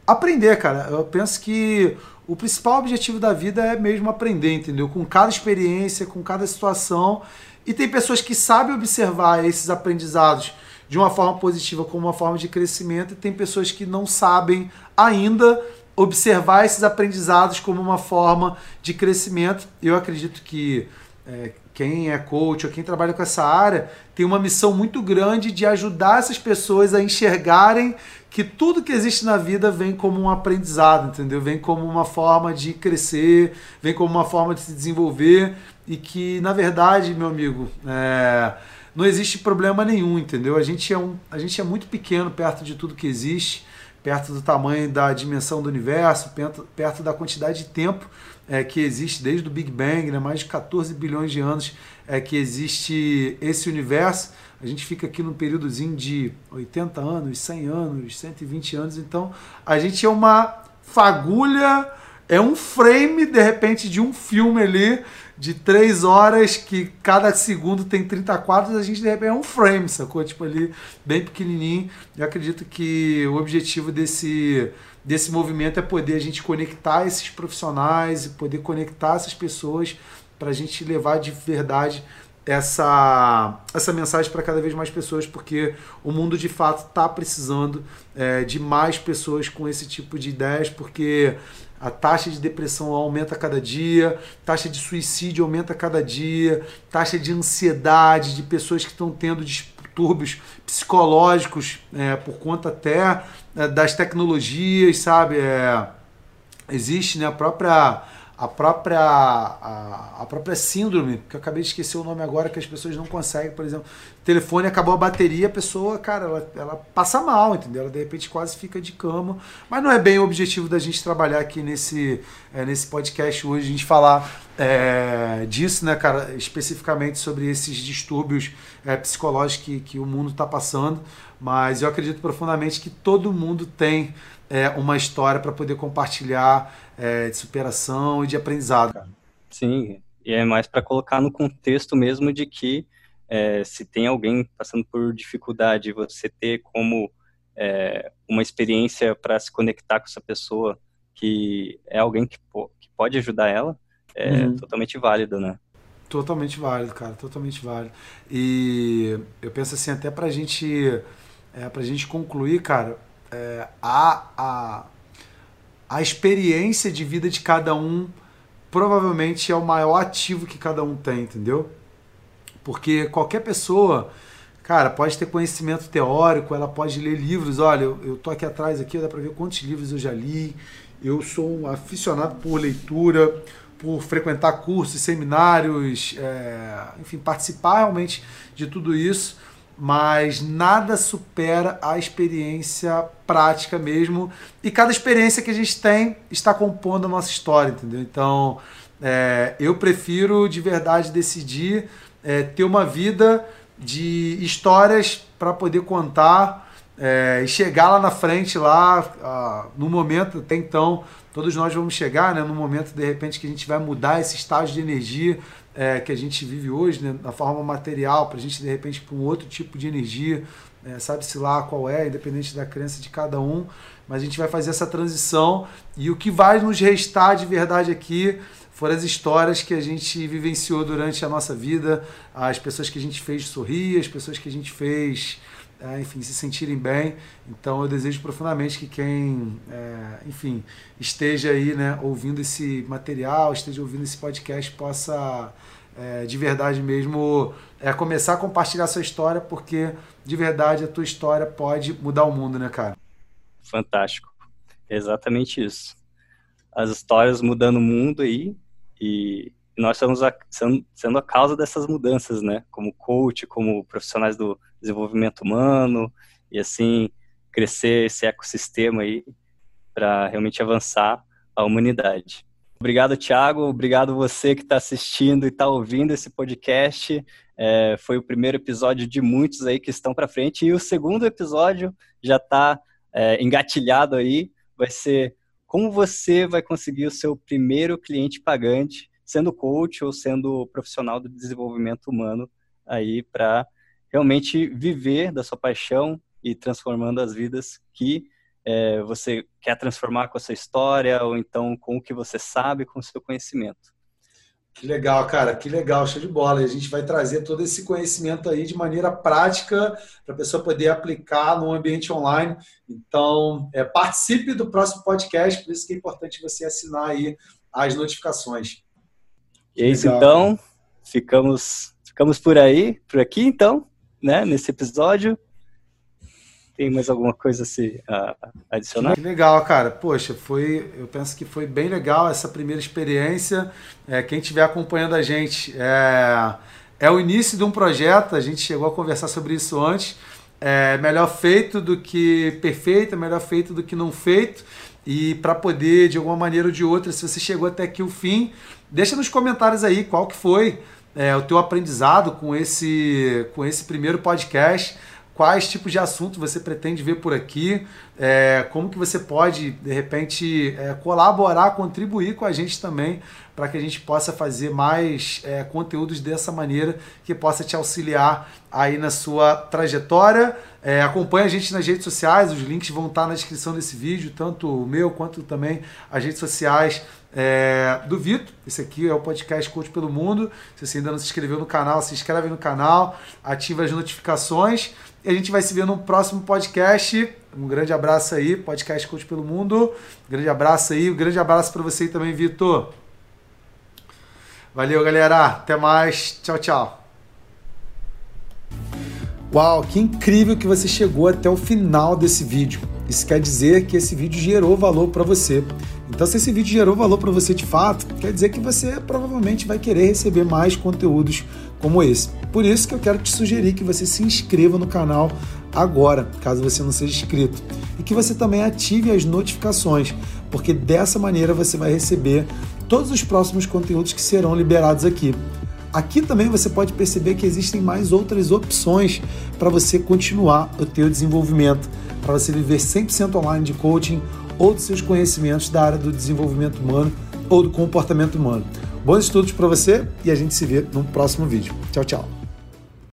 aprender, cara. Eu penso que o principal objetivo da vida é mesmo aprender, entendeu? Com cada experiência, com cada situação. E tem pessoas que sabem observar esses aprendizados de uma forma positiva como uma forma de crescimento, e tem pessoas que não sabem ainda observar esses aprendizados como uma forma de crescimento. Eu acredito que é, quem é coach ou quem trabalha com essa área tem uma missão muito grande de ajudar essas pessoas a enxergarem que tudo que existe na vida vem como um aprendizado, entendeu? Vem como uma forma de crescer, vem como uma forma de se desenvolver e que, na verdade, meu amigo, é, não existe problema nenhum, entendeu? A gente, é um, a gente é muito pequeno perto de tudo que existe perto do tamanho da dimensão do universo, perto, perto da quantidade de tempo é, que existe desde o Big Bang, né, mais de 14 bilhões de anos é, que existe esse universo. A gente fica aqui num períodozinho de 80 anos, 100 anos, 120 anos, então a gente é uma fagulha, é um frame de repente de um filme ali de três horas, que cada segundo tem 30 quadros, a gente de repente é um frame, sacou? Tipo ali, bem pequenininho. Eu acredito que o objetivo desse, desse movimento é poder a gente conectar esses profissionais e poder conectar essas pessoas para a gente levar de verdade essa, essa mensagem para cada vez mais pessoas, porque o mundo de fato está precisando é, de mais pessoas com esse tipo de ideias, porque a taxa de depressão aumenta cada dia, taxa de suicídio aumenta cada dia, taxa de ansiedade de pessoas que estão tendo distúrbios psicológicos é, por conta até é, das tecnologias, sabe? É, existe né, a própria a própria, a, a, própria síndrome, que eu acabei de esquecer o nome agora, que as pessoas não conseguem, por exemplo, telefone acabou a bateria, a pessoa, cara, ela, ela passa mal, entendeu? Ela de repente quase fica de cama, mas não é bem o objetivo da gente trabalhar aqui nesse, é, nesse podcast hoje, a gente falar é, disso, né, cara, especificamente sobre esses distúrbios é, psicológicos que, que o mundo está passando, mas eu acredito profundamente que todo mundo tem é, uma história para poder compartilhar é, de superação e de aprendizado. Sim, e é mais para colocar no contexto mesmo de que é, se tem alguém passando por dificuldade, você ter como é, uma experiência para se conectar com essa pessoa que é alguém que, que pode ajudar ela, é uhum. totalmente válido, né? Totalmente válido, cara, totalmente válido. E eu penso assim, até pra gente, é, pra gente concluir, cara, é, a, a, a experiência de vida de cada um provavelmente é o maior ativo que cada um tem, entendeu? Porque qualquer pessoa, cara, pode ter conhecimento teórico, ela pode ler livros. Olha, eu, eu tô aqui atrás aqui, dá para ver quantos livros eu já li. Eu sou um aficionado por leitura, por frequentar cursos, seminários, é, enfim, participar realmente de tudo isso mas nada supera a experiência prática mesmo. E cada experiência que a gente tem está compondo a nossa história, entendeu? Então, é, eu prefiro de verdade decidir é, ter uma vida de histórias para poder contar é, e chegar lá na frente, lá no momento, até então, todos nós vamos chegar, né, no momento de repente que a gente vai mudar esse estágio de energia é, que a gente vive hoje, né, na forma material, para a gente de repente para um outro tipo de energia, é, sabe-se lá qual é, independente da crença de cada um, mas a gente vai fazer essa transição e o que vai nos restar de verdade aqui foram as histórias que a gente vivenciou durante a nossa vida, as pessoas que a gente fez sorrir, as pessoas que a gente fez é, enfim, se sentirem bem. Então eu desejo profundamente que quem, é, enfim, esteja aí, né, ouvindo esse material, esteja ouvindo esse podcast, possa é, de verdade mesmo começar a compartilhar sua história, porque de verdade a tua história pode mudar o mundo, né, cara? Fantástico. Exatamente isso. As histórias mudando o mundo aí e nós estamos a, sendo a causa dessas mudanças, né? Como coach, como profissionais do desenvolvimento humano e assim crescer esse ecossistema aí para realmente avançar a humanidade. Obrigado, Thiago. Obrigado você que está assistindo e está ouvindo esse podcast. É, foi o primeiro episódio de muitos aí que estão para frente e o segundo episódio já está é, engatilhado aí. Vai ser como você vai conseguir o seu primeiro cliente pagante sendo coach ou sendo profissional do desenvolvimento humano aí para realmente viver da sua paixão e transformando as vidas que é, você quer transformar com a sua história ou então com o que você sabe, com o seu conhecimento. Que legal, cara, que legal, show de bola. E a gente vai trazer todo esse conhecimento aí de maneira prática para a pessoa poder aplicar no ambiente online. Então, é, participe do próximo podcast, por isso que é importante você assinar aí as notificações. É isso Legal. então. Ficamos, ficamos por aí, por aqui então, né? Nesse episódio. Tem mais alguma coisa a se adicionar? Que legal, cara. Poxa, foi, eu penso que foi bem legal essa primeira experiência. É, quem estiver acompanhando a gente, é, é o início de um projeto. A gente chegou a conversar sobre isso antes. É melhor feito do que perfeito, é melhor feito do que não feito. E para poder, de alguma maneira ou de outra, se você chegou até aqui o fim, Deixa nos comentários aí qual que foi é, o teu aprendizado com esse, com esse primeiro podcast. Quais tipos de assunto você pretende ver por aqui? É, como que você pode, de repente, é, colaborar, contribuir com a gente também para que a gente possa fazer mais é, conteúdos dessa maneira que possa te auxiliar aí na sua trajetória. É, acompanhe a gente nas redes sociais, os links vão estar na descrição desse vídeo, tanto o meu quanto também as redes sociais é, do Vitor. Esse aqui é o podcast Coach pelo Mundo. Se você ainda não se inscreveu no canal, se inscreve no canal, ativa as notificações e a gente vai se ver no próximo podcast. Um grande abraço aí, podcast Coach pelo Mundo. Um grande abraço aí, um grande abraço para você também, Vitor. Valeu, galera. Até mais. Tchau, tchau. Uau, que incrível que você chegou até o final desse vídeo. Isso quer dizer que esse vídeo gerou valor para você. Então, se esse vídeo gerou valor para você de fato, quer dizer que você provavelmente vai querer receber mais conteúdos como esse. Por isso que eu quero te sugerir que você se inscreva no canal agora, caso você não seja inscrito, e que você também ative as notificações, porque dessa maneira você vai receber todos os próximos conteúdos que serão liberados aqui. Aqui também você pode perceber que existem mais outras opções para você continuar o teu desenvolvimento, para você viver 100% online de coaching ou dos seus conhecimentos da área do desenvolvimento humano ou do comportamento humano. Bons estudos para você e a gente se vê no próximo vídeo. Tchau, tchau.